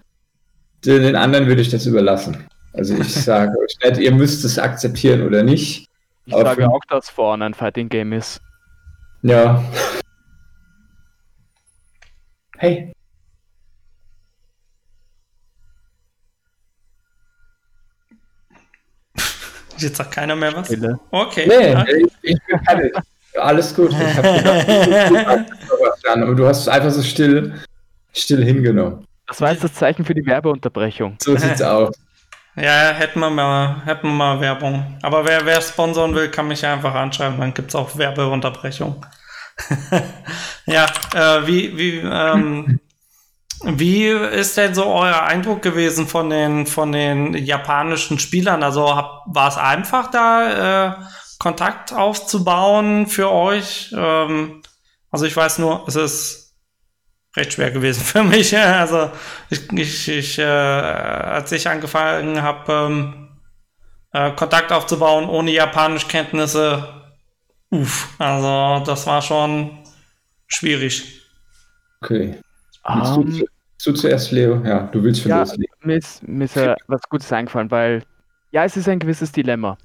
den anderen würde ich das überlassen. Also ich sage euch nicht, ihr müsst es akzeptieren oder nicht. Ich Aber sage auch, dass For ein Fighting Game ist. Ja. Hey. Jetzt sagt keiner mehr was. Stille. Okay. Nee, ja. ich, ich bin keine. Alles gut. Ich hab gedacht, (laughs) aber du hast es einfach so still, still hingenommen. Das war jetzt das Zeichen für die Werbeunterbrechung. So sieht's (laughs) aus. Ja, hätten wir mal, hätten wir mal Werbung. Aber wer, wer sponsern will, kann mich einfach anschreiben, dann gibt es auch Werbeunterbrechung. (laughs) ja, äh, wie, wie, ähm, wie ist denn so euer Eindruck gewesen von den, von den japanischen Spielern? Also war es einfach da, äh, Kontakt aufzubauen für euch? Ähm, also ich weiß nur, es ist recht schwer gewesen (laughs) für mich. Also ich, ich, ich äh, als ich angefangen habe, ähm, äh, Kontakt aufzubauen ohne Japanischkenntnisse, uff, also das war schon schwierig. Okay. Um, du, du, zuerst, Leo? Ja, du willst schon ja, loslegen. Mir ist, mir ist äh, was Gutes eingefallen, weil ja, es ist ein gewisses Dilemma.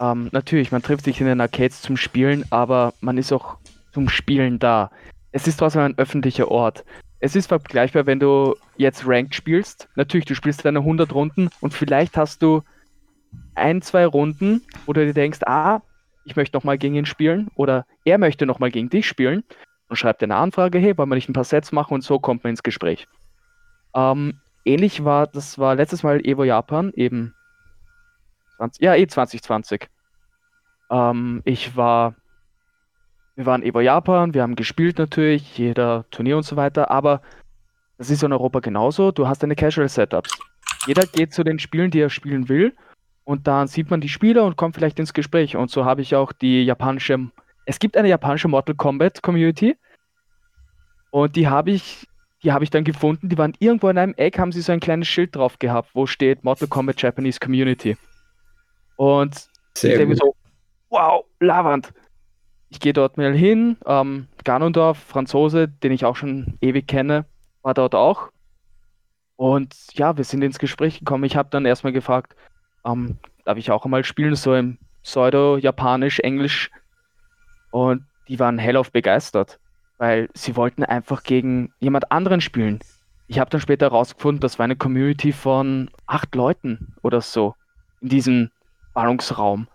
ähm, natürlich, man trifft sich in den Arcades zum Spielen, aber man ist auch zum Spielen da. Es ist trotzdem ein öffentlicher Ort. Es ist vergleichbar, wenn du jetzt Ranked spielst. Natürlich, du spielst deine 100 Runden und vielleicht hast du ein, zwei Runden, wo du dir denkst, ah, ich möchte nochmal gegen ihn spielen oder er möchte nochmal gegen dich spielen und schreibt dir eine Anfrage, hey, wollen wir nicht ein paar Sets machen und so kommt man ins Gespräch. Ähm, ähnlich war, das war letztes Mal Evo Japan, eben 20, ja, eh 2020. Ähm, ich war, wir waren Evo Japan, wir haben gespielt natürlich, jeder Turnier und so weiter, aber das ist in Europa genauso. Du hast deine Casual Setups. Jeder geht zu den Spielen, die er spielen will, und dann sieht man die Spieler und kommt vielleicht ins Gespräch. Und so habe ich auch die japanische, es gibt eine japanische Mortal Kombat Community, und die habe ich die habe ich dann gefunden, die waren irgendwo in einem Eck, haben sie so ein kleines Schild drauf gehabt, wo steht Mortal Kombat Japanese Community. Und Sehr ich denke so, wow, Lavand. Ich gehe dort mal hin, ähm, Ganondorf, Franzose, den ich auch schon ewig kenne, war dort auch. Und ja, wir sind ins Gespräch gekommen. Ich habe dann erstmal gefragt, ähm, darf ich auch einmal spielen, so im Pseudo-Japanisch, Englisch. Und die waren hellauf begeistert weil sie wollten einfach gegen jemand anderen spielen. Ich habe dann später herausgefunden, das war eine Community von acht Leuten oder so in diesem Ballungsraum.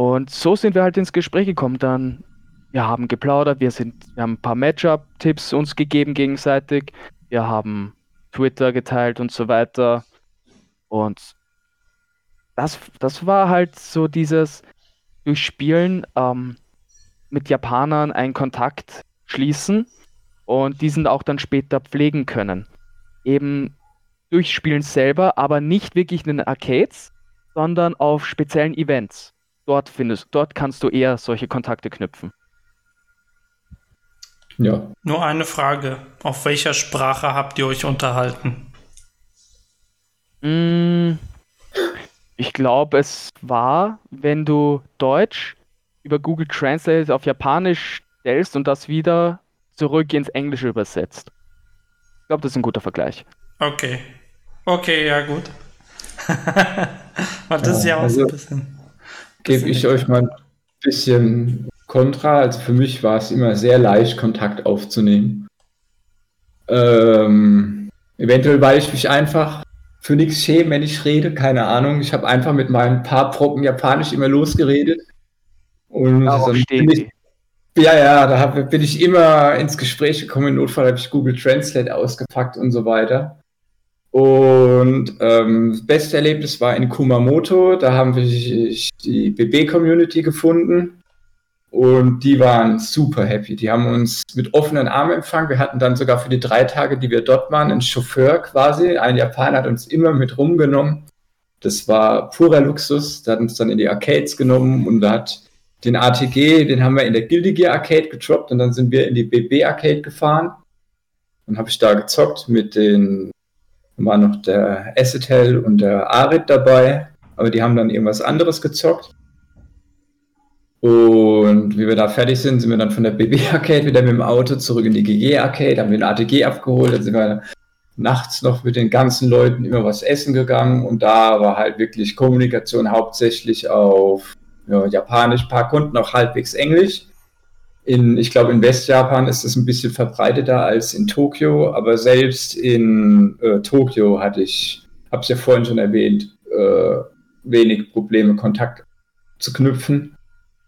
Und so sind wir halt ins Gespräch gekommen. Dann, wir haben geplaudert, wir, sind, wir haben ein paar Matchup-Tipps uns gegeben gegenseitig, wir haben Twitter geteilt und so weiter. Und das, das war halt so dieses Durchspielen ähm, mit Japanern einen Kontakt schließen und diesen auch dann später pflegen können. Eben durch Spielen selber, aber nicht wirklich in den Arcades, sondern auf speziellen Events. Dort findest, dort kannst du eher solche Kontakte knüpfen. Ja. Nur eine Frage. Auf welcher Sprache habt ihr euch unterhalten? Mm, ich glaube, es war, wenn du Deutsch über Google Translate auf Japanisch stellst und das wieder zurück ins Englische übersetzt. Ich glaube, das ist ein guter Vergleich. Okay. Okay, ja, gut. (laughs) das ja, ist ja auch also so ein bisschen. Gebe ich euch mal ein bisschen Kontra. Also für mich war es immer sehr leicht, Kontakt aufzunehmen. Ähm, eventuell, weil ich mich einfach für nichts schäme, wenn ich rede. Keine Ahnung. Ich habe einfach mit meinen paar Brocken Japanisch immer losgeredet. Und Darauf bin ich, ja, ja, da hab, bin ich immer ins Gespräch gekommen. Im Notfall habe ich Google Translate ausgepackt und so weiter. Und ähm, das beste Erlebnis war in Kumamoto. Da haben wir die BB-Community gefunden. Und die waren super happy. Die haben uns mit offenen Armen empfangen. Wir hatten dann sogar für die drei Tage, die wir dort waren, einen Chauffeur quasi. Ein Japaner hat uns immer mit rumgenommen. Das war purer Luxus. Der hat uns dann in die Arcades genommen und hat den ATG, den haben wir in der Guilty Gear Arcade gedroppt und dann sind wir in die BB Arcade gefahren und habe ich da gezockt mit den, war noch der Acetel und der Arid dabei, aber die haben dann irgendwas anderes gezockt. Und wie wir da fertig sind, sind wir dann von der BB Arcade wieder mit dem Auto zurück in die GG Arcade, haben wir den ATG abgeholt, dann sind wir nachts noch mit den ganzen Leuten immer was essen gegangen und da war halt wirklich Kommunikation hauptsächlich auf ja, Japanisch, paar Kunden auch halbwegs Englisch. In, ich glaube, in Westjapan ist es ein bisschen verbreiteter als in Tokio, aber selbst in äh, Tokio hatte ich, habe es ja vorhin schon erwähnt, äh, wenig Probleme, Kontakt zu knüpfen.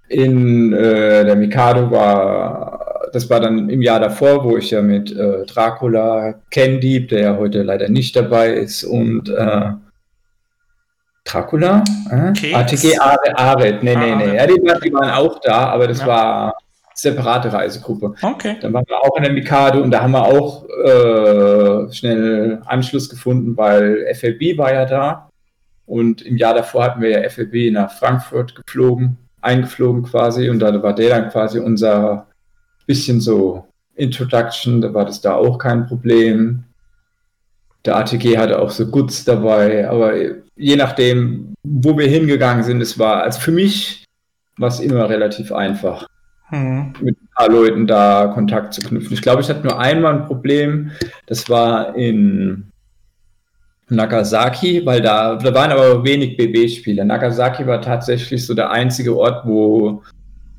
In äh, der Mikado war, das war dann im Jahr davor, wo ich ja mit äh, Dracula, Candy, der ja heute leider nicht dabei ist, und äh, Dracula? Äh? ATG Aret. Nee, nee, nee. Ja, die, die, waren auch da, aber das ja. war separate Reisegruppe. Okay. Dann waren wir auch in der Mikado und da haben wir auch äh, schnell Anschluss gefunden, weil FLB war ja da. Und im Jahr davor hatten wir ja FLB nach Frankfurt geflogen, eingeflogen quasi. Und da war der dann quasi unser bisschen so Introduction, da war das da auch kein Problem. Der ATG hatte auch so Goods dabei, aber je nachdem, wo wir hingegangen sind, es war, also für mich war es immer relativ einfach, hm. mit ein paar Leuten da Kontakt zu knüpfen. Ich glaube, ich hatte nur einmal ein Problem, das war in Nagasaki, weil da, da waren aber wenig BB-Spiele. Nagasaki war tatsächlich so der einzige Ort, wo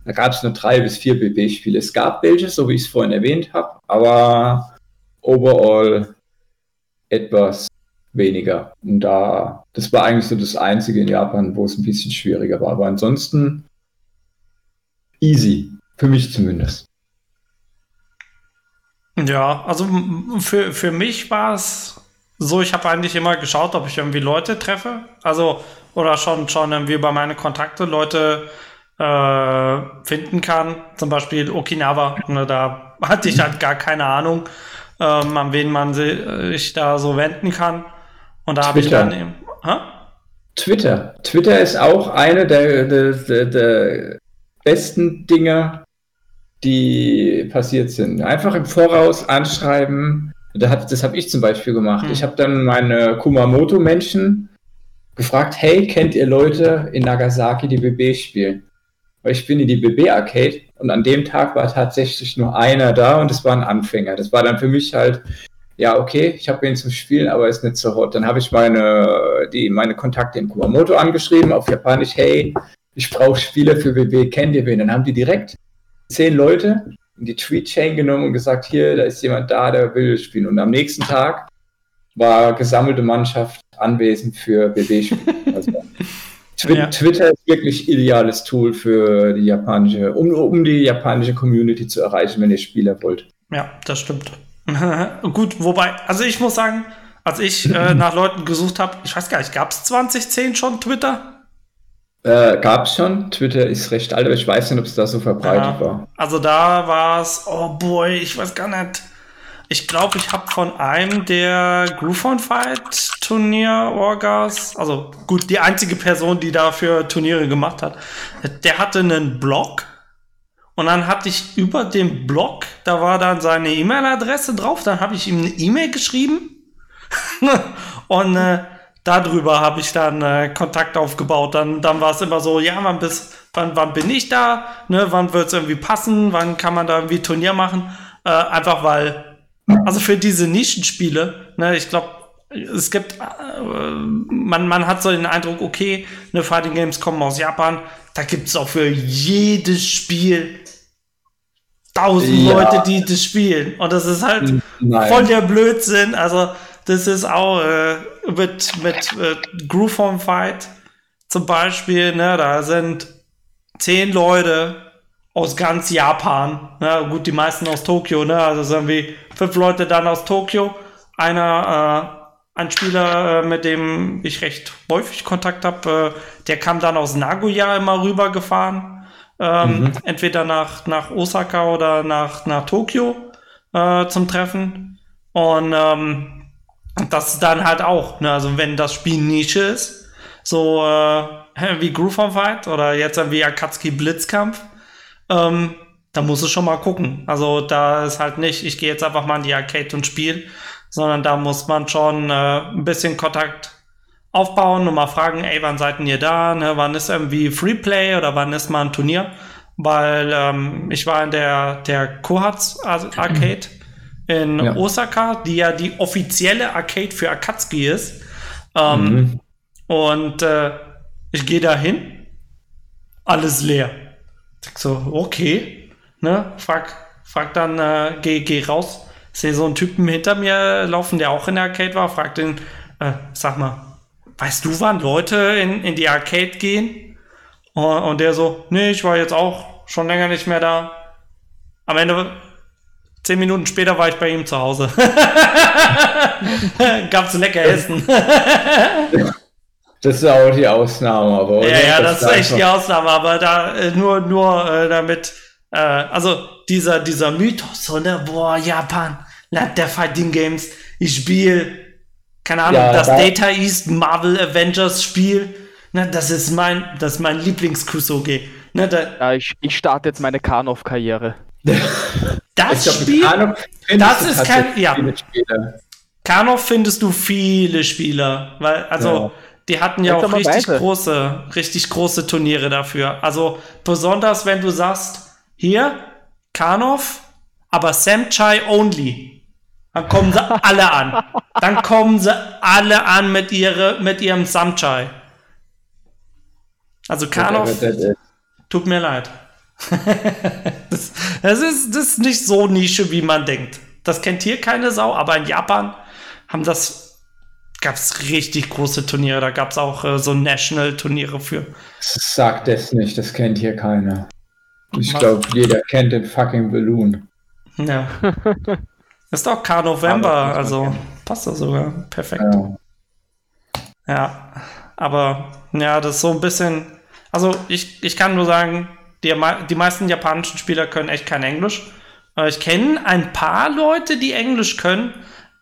da gab es nur drei bis vier BB-Spiele. Es gab welche, so wie ich es vorhin erwähnt habe, aber overall etwas weniger. Und da, das war eigentlich so das einzige in Japan, wo es ein bisschen schwieriger war. Aber ansonsten easy. Für mich zumindest. Ja, also für, für mich war es so, ich habe eigentlich immer geschaut, ob ich irgendwie Leute treffe. Also, oder schon, schon irgendwie über meine Kontakte Leute äh, finden kann. Zum Beispiel Okinawa. Ne, da (laughs) hatte ich halt gar keine Ahnung, ähm, an wen man sich da so wenden kann. Und da habe ich dann eben. Hä? Twitter. Twitter ist auch eine der, der, der, der besten Dinge, die passiert sind. Einfach im Voraus anschreiben. Da hat, das habe ich zum Beispiel gemacht. Hm. Ich habe dann meine Kumamoto-Menschen gefragt, hey, kennt ihr Leute in Nagasaki, die BB spielen? Weil ich bin in die BB-Arcade und an dem Tag war tatsächlich nur einer da und es war ein Anfänger. Das war dann für mich halt, ja, okay, ich habe ihn zum Spielen, aber ist nicht so hot. Dann habe ich meine, die, meine Kontakte in Kumamoto angeschrieben, auf Japanisch, hey, ich brauche Spieler für BB, kennt ihr wen? Dann haben die direkt zehn Leute in die Tweet-Chain genommen und gesagt, hier, da ist jemand da, der will spielen. Und am nächsten Tag war gesammelte Mannschaft anwesend für BB-Spielen. Also, (laughs) Twi ja. Twitter ist wirklich ideales Tool für die japanische, um, um die japanische Community zu erreichen, wenn ihr Spieler wollt. Ja, das stimmt. (laughs) Gut, wobei, also ich muss sagen, als ich äh, (laughs) nach Leuten gesucht habe, ich weiß gar nicht, gab es 2010 schon Twitter? Äh, gab es schon. Twitter ist recht alt, aber ich weiß nicht, ob es da so verbreitet ja, war. Also da war es, oh boy, ich weiß gar nicht. Ich glaube, ich habe von einem der Groove Fight Turnier Orgas, also gut, die einzige Person, die dafür Turniere gemacht hat, der hatte einen Blog und dann hatte ich über dem Blog, da war dann seine E-Mail-Adresse drauf, dann habe ich ihm eine E-Mail geschrieben (laughs) und äh, darüber habe ich dann äh, Kontakt aufgebaut. Dann, dann war es immer so, ja, wann, bis, wann, wann bin ich da? Ne, wann wird es irgendwie passen? Wann kann man da irgendwie Turnier machen? Äh, einfach weil, also für diese Nischenspiele, ne, ich glaube, es gibt, äh, man, man hat so den Eindruck, okay, ne, Fighting Games kommen aus Japan, da gibt es auch für jedes Spiel tausend ja. Leute, die das spielen. Und das ist halt Nein. voll der Blödsinn. Also, das ist auch äh, mit, mit äh, Grooveform Fight zum Beispiel, ne, da sind zehn Leute aus ganz Japan. Ne, gut, die meisten aus Tokio, ne? Also sind wie fünf Leute dann aus Tokio. Einer, äh, ein Spieler, äh, mit dem ich recht häufig Kontakt habe, äh, der kam dann aus Nagoya immer rübergefahren. Ähm, mhm. Entweder nach, nach Osaka oder nach, nach Tokio äh, zum Treffen. Und ähm, das dann halt auch, ne, also wenn das Spiel Nische ist, so äh, wie Groove on Fight oder jetzt wie Akatsuki Blitzkampf, ähm, da muss es schon mal gucken. Also da ist halt nicht, ich gehe jetzt einfach mal in die Arcade und spiele, sondern da muss man schon äh, ein bisschen Kontakt aufbauen und mal fragen, ey, wann seid ihr da? Ne? Wann ist irgendwie Freeplay oder wann ist mal ein Turnier? Weil ähm, ich war in der, der Kohatz Arcade in ja. Osaka, die ja die offizielle Arcade für Akatsuki ist. Ähm, mhm. Und äh, ich gehe da hin, alles leer. Ich so, okay. Ne? Frag, frag dann, äh, geh, geh raus. Sehe so einen Typen hinter mir laufen, der auch in der Arcade war. Frag den, äh, sag mal, weißt du, wann Leute in, in die Arcade gehen? Und, und der so, nee, ich war jetzt auch schon länger nicht mehr da. Am Ende Zehn Minuten später war ich bei ihm zu Hause. (laughs) Gab's lecker Essen. das ist auch die Ausnahme, aber. Ja, ja, das, das ist echt die Ausnahme, aber da äh, nur, nur äh, damit, äh, also dieser, dieser Mythos, so, ne, boah, Japan, Land der Fighting Games, ich spiele, keine Ahnung, ja, das da Data East Marvel Avengers Spiel, ne, das ist mein, das ist mein Lieblings-Kusoge. Ne, ja, ich, ich starte jetzt meine Karnov-Karriere. (laughs) (laughs) Das glaub, Spiel, das ist kein, ja. Karnov findest du viele Spieler, weil, also, ja. die hatten ja Jetzt auch richtig große, richtig große Turniere dafür. Also, besonders wenn du sagst, hier, Karnov, aber Samchai only. Dann kommen sie (laughs) alle an. Dann kommen sie alle an mit, ihre, mit ihrem Samchai. Also Kanov, tut mir leid. (laughs) das, das, ist, das ist nicht so Nische, wie man denkt. Das kennt hier keine Sau, aber in Japan haben das gab es richtig große Turniere. Da gab es auch äh, so National-Turniere für. Sagt es nicht, das kennt hier keiner. Ich glaube, jeder kennt den fucking Balloon. Ja. (laughs) ist doch K November, also passt das sogar. Perfekt. Ja. ja. aber ja, das ist so ein bisschen. Also ich, ich kann nur sagen, die, die meisten japanischen Spieler können echt kein Englisch. Äh, ich kenne ein paar Leute, die Englisch können,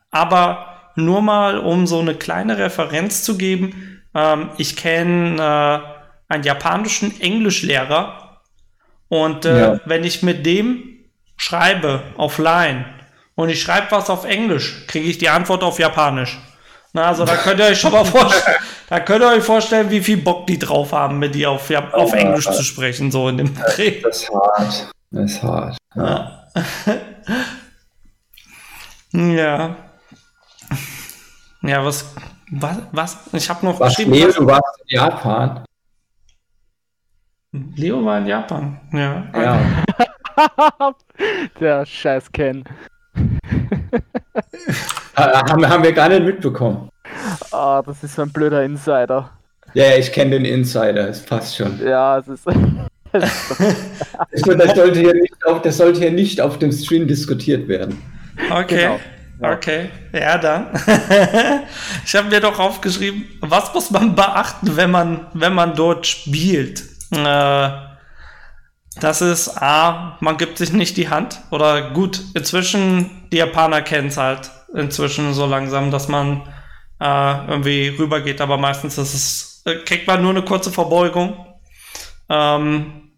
aber nur mal, um so eine kleine Referenz zu geben. Ähm, ich kenne äh, einen japanischen Englischlehrer und äh, ja. wenn ich mit dem schreibe auf Line und ich schreibe was auf Englisch, kriege ich die Antwort auf Japanisch. Na, also da könnt ihr euch schon mal (laughs) vorstellen, da könnt ihr euch vorstellen, wie viel Bock die drauf haben, mit die auf, ja, auf Englisch zu sprechen, so in dem Dreh. Das ist hart. Das ist hart. Ja. ja. (laughs) Ja, was, was, was? Ich habe noch was, geschrieben. Leo, du warst in Japan. Leo war in Japan, ja. Ja. (laughs) Der scheiß Ken. Haben, haben wir gar nicht mitbekommen. Ah, das ist so ein blöder Insider. Ja, ich kenne den Insider, es passt schon. Ja, es ist. (laughs) (laughs) das, sollte hier nicht auf, das sollte hier nicht auf dem Stream diskutiert werden. Okay. Genau. Okay, ja dann. (laughs) ich habe mir doch aufgeschrieben, was muss man beachten, wenn man, wenn man dort spielt? Äh, das ist A, man gibt sich nicht die Hand. Oder gut, inzwischen, die Japaner kennen es halt inzwischen so langsam, dass man äh, irgendwie rübergeht, aber meistens ist es, äh, kriegt man nur eine kurze Verbeugung. Ähm,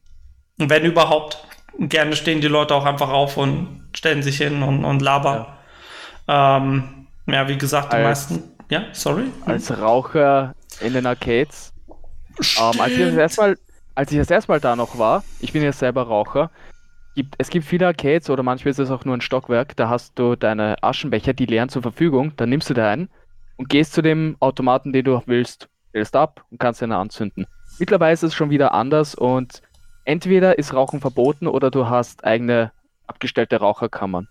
wenn überhaupt. Gerne stehen die Leute auch einfach auf und stellen sich hin und, und labern. Ja. Ähm, ja, wie gesagt, die als, meisten. Ja, sorry. Als Raucher in den Arcades. Ähm, als, ich das erstmal, als ich das erste Mal da noch war, ich bin ja selber Raucher, gibt, es gibt viele Arcades oder manchmal ist es auch nur ein Stockwerk, da hast du deine Aschenbecher, die leeren zur Verfügung, dann nimmst du da einen und gehst zu dem Automaten, den du willst, stellst ab und kannst ihn anzünden. Mittlerweile ist es schon wieder anders und entweder ist Rauchen verboten oder du hast eigene abgestellte Raucherkammern.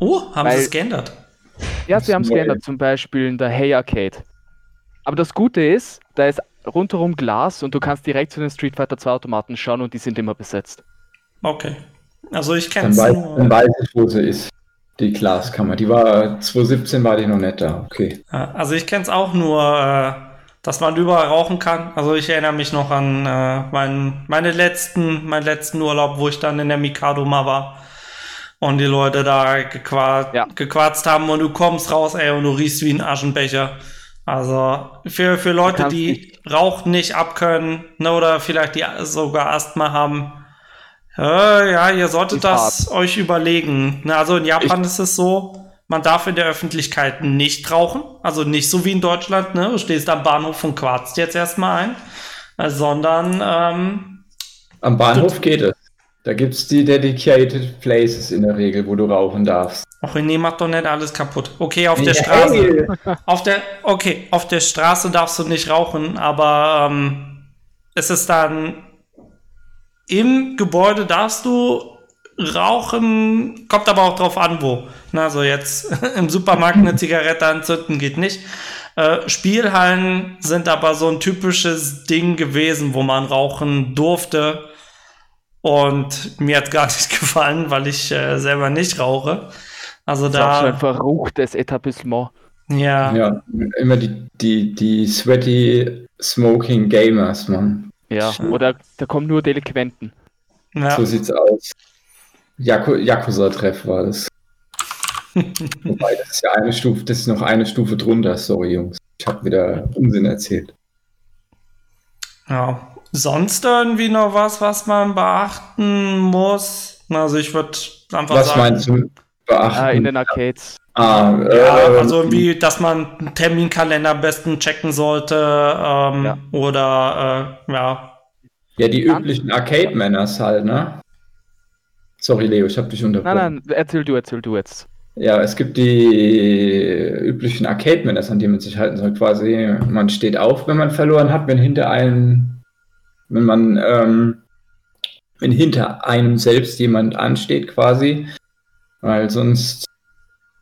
Oh, haben sie es geändert? Ja, sie haben es geändert, zum Beispiel in der Hey Arcade. Aber das Gute ist, da ist rundherum Glas und du kannst direkt zu den Street Fighter 2 Automaten schauen und die sind immer besetzt. Okay. Also ich kenne es nur. Dann weiß ich, wo sie ist. Die Glaskammer. Die war 2017 war die noch nicht da. Okay. Also ich kenne es auch nur, äh, dass man überall rauchen kann. Also ich erinnere mich noch an äh, meinen, meine letzten, meinen letzten Urlaub, wo ich dann in der Mikado mal war und die Leute da gequarzt, ja. gequarzt haben und du kommst raus, ey, und du riechst wie ein Aschenbecher. Also für, für Leute, die nicht. Rauch nicht abkönnen ne, oder vielleicht die sogar Asthma haben, äh, ja, ihr solltet das euch überlegen. Ne, also in Japan ich ist es so, man darf in der Öffentlichkeit nicht rauchen. Also nicht so wie in Deutschland, ne? Du stehst am Bahnhof und quarzt jetzt erstmal ein. Sondern ähm, am Bahnhof geht es. Da gibt es die Dedicated Places in der Regel, wo du rauchen darfst. Ach, nee, mach doch nicht alles kaputt. Okay, auf der. Straße. Auf der, okay, auf der Straße darfst du nicht rauchen, aber ähm, es ist dann im Gebäude darfst du rauchen, kommt aber auch drauf an, wo. Also jetzt (laughs) im Supermarkt eine Zigarette anzünden geht nicht. Äh, Spielhallen sind aber so ein typisches Ding gewesen, wo man rauchen durfte und mir hat gar nicht (laughs) gefallen, weil ich äh, selber nicht rauche. Also da. Das ist ein verruchtes Etablissement. Ja. Ja, immer die, die, die sweaty Smoking Gamers, Mann. Ja, oder da kommen nur Delinquenten. Ja. So sieht's aus. Yakuza-Treff war das. (laughs) Wobei, das ist ja eine Stufe, das ist noch eine Stufe drunter, sorry Jungs. Ich habe wieder Unsinn erzählt. Ja, sonst irgendwie noch was, was man beachten muss? Also ich würde einfach was sagen. Was meinst du? Beachten? Ah, in den Arcades. Ah, ja, äh, also irgendwie, dass man einen Terminkalender am besten checken sollte ähm, ja. oder äh, ja. Ja, die üblichen Arcade-Manners halt, ne? Sorry, Leo, ich habe dich unterbrochen. Nein, nein, erzähl du, erzähl du jetzt. Ja, es gibt die üblichen Arcade-Manners, an die man sich halten soll. Quasi, man steht auf, wenn man verloren hat, wenn hinter einem, wenn man, ähm, wenn hinter einem selbst jemand ansteht, quasi. Weil sonst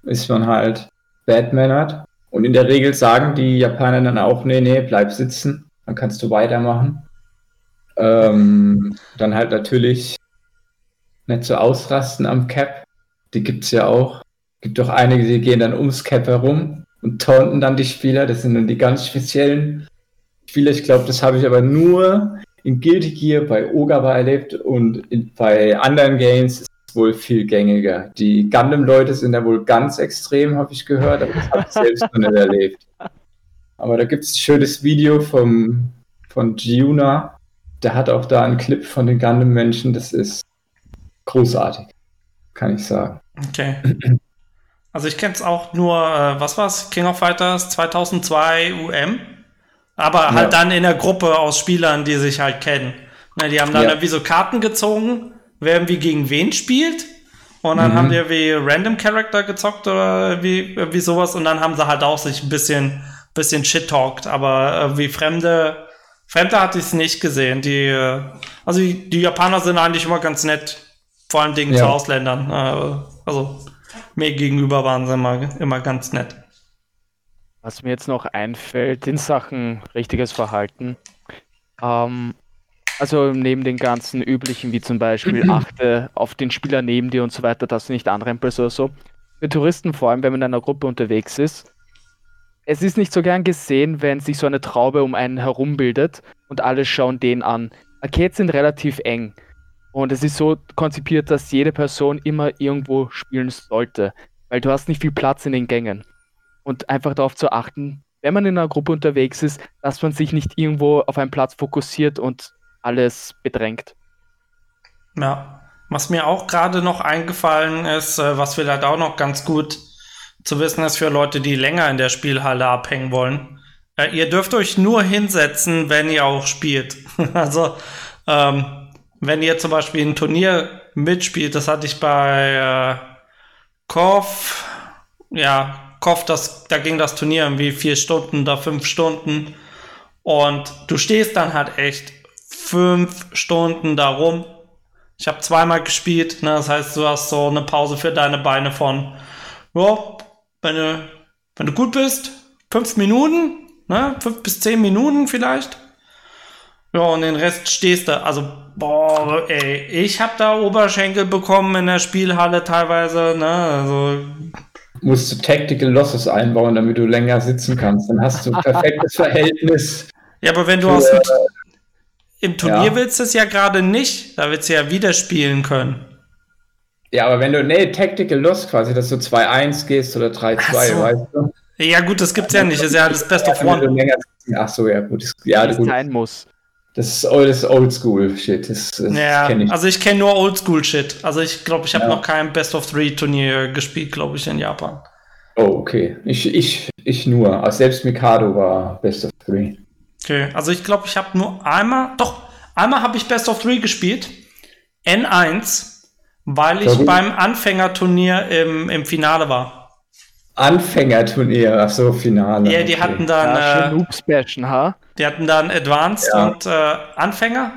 ist man halt Batmanert. Und in der Regel sagen die Japaner dann auch, nee, nee, bleib sitzen, dann kannst du weitermachen. Ähm, dann halt natürlich nicht so ausrasten am Cap. Die gibt's ja auch. Gibt doch einige, die gehen dann ums Cap herum und taunten dann die Spieler. Das sind dann die ganz speziellen Spieler. Ich glaube, das habe ich aber nur in Guilty Gear bei Ogawa erlebt und in, bei anderen Games ist es wohl viel gängiger. Die Gundam-Leute sind da wohl ganz extrem, habe ich gehört, aber das habe ich selbst noch nicht erlebt. Aber da gibt es ein schönes Video vom, von Giuna. Der hat auch da einen Clip von den Gundam-Menschen. Das ist großartig, kann ich sagen. Okay. Also ich kenne es auch nur, äh, was war's? King of Fighters 2002 UM. Aber halt ja. dann in der Gruppe aus Spielern, die sich halt kennen. Ne, die haben dann ja. irgendwie so Karten gezogen, wer irgendwie gegen wen spielt. Und dann mhm. haben die wie Random Character gezockt oder wie, wie sowas. Und dann haben sie halt auch sich ein bisschen, bisschen shit-talked. Aber wie Fremde, Fremde hatte ich es nicht gesehen. Die, äh, also die, die, Japaner sind eigentlich immer ganz nett. Vor allem Dingen ja. zu Ausländern. Äh, also mir gegenüber waren sie immer, immer ganz nett. Was mir jetzt noch einfällt in Sachen richtiges Verhalten, ähm, also neben den ganzen üblichen, wie zum Beispiel (clears throat) achte auf den Spieler neben dir und so weiter, dass du nicht anrempelst oder so. Für Touristen vor allem, wenn man in einer Gruppe unterwegs ist, es ist nicht so gern gesehen, wenn sich so eine Traube um einen herum bildet und alle schauen den an. Arcades sind relativ eng. Und es ist so konzipiert, dass jede Person immer irgendwo spielen sollte, weil du hast nicht viel Platz in den Gängen. Und einfach darauf zu achten, wenn man in einer Gruppe unterwegs ist, dass man sich nicht irgendwo auf einen Platz fokussiert und alles bedrängt. Ja, was mir auch gerade noch eingefallen ist, äh, was vielleicht auch noch ganz gut zu wissen ist für Leute, die länger in der Spielhalle abhängen wollen. Äh, ihr dürft euch nur hinsetzen, wenn ihr auch spielt. (laughs) also ähm, wenn ihr zum Beispiel ein Turnier mitspielt, das hatte ich bei äh, Korf, ja, Korf, das, da ging das Turnier irgendwie vier Stunden, da fünf Stunden. Und du stehst dann halt echt fünf Stunden da rum. Ich habe zweimal gespielt, ne? das heißt, du hast so eine Pause für deine Beine von, ja, wenn du, wenn du gut bist, fünf Minuten, ne? fünf bis zehn Minuten vielleicht. Ja, und den Rest stehst du. Also, boah, ey, ich hab da Oberschenkel bekommen in der Spielhalle teilweise, ne? Also. Musst du Tactical Losses einbauen, damit du länger sitzen kannst. Dann hast du ein perfektes (laughs) Verhältnis. Ja, aber wenn du für, aus dem, im Turnier ja. willst du es ja gerade nicht, da willst du ja wieder spielen können. Ja, aber wenn du, nee, Tactical Loss quasi, dass du 2-1 gehst oder 3-2, so. weißt du? Ja, gut, das gibt's ja nicht. Das ist ja das Best of One. Ach so, ja, gut. Ja, gut. sein muss. Das ist, das ist Oldschool-Shit. Das, das ja, kenn ich. also ich kenne nur Oldschool-Shit. Also ich glaube, ich habe ja. noch kein Best of Three-Turnier gespielt, glaube ich, in Japan. Oh, okay. Ich, ich, ich nur. Also selbst Mikado war Best of Three. Okay, also ich glaube, ich habe nur einmal, doch, einmal habe ich Best of Three gespielt. N1, weil ich Warum? beim Anfängerturnier im, im Finale war. Anfängerturnier, ach so, Finale. Ja, die okay. hatten dann. Ja, äh, Noobs bashen, ha? Die hatten dann Advanced ja. und äh, Anfänger.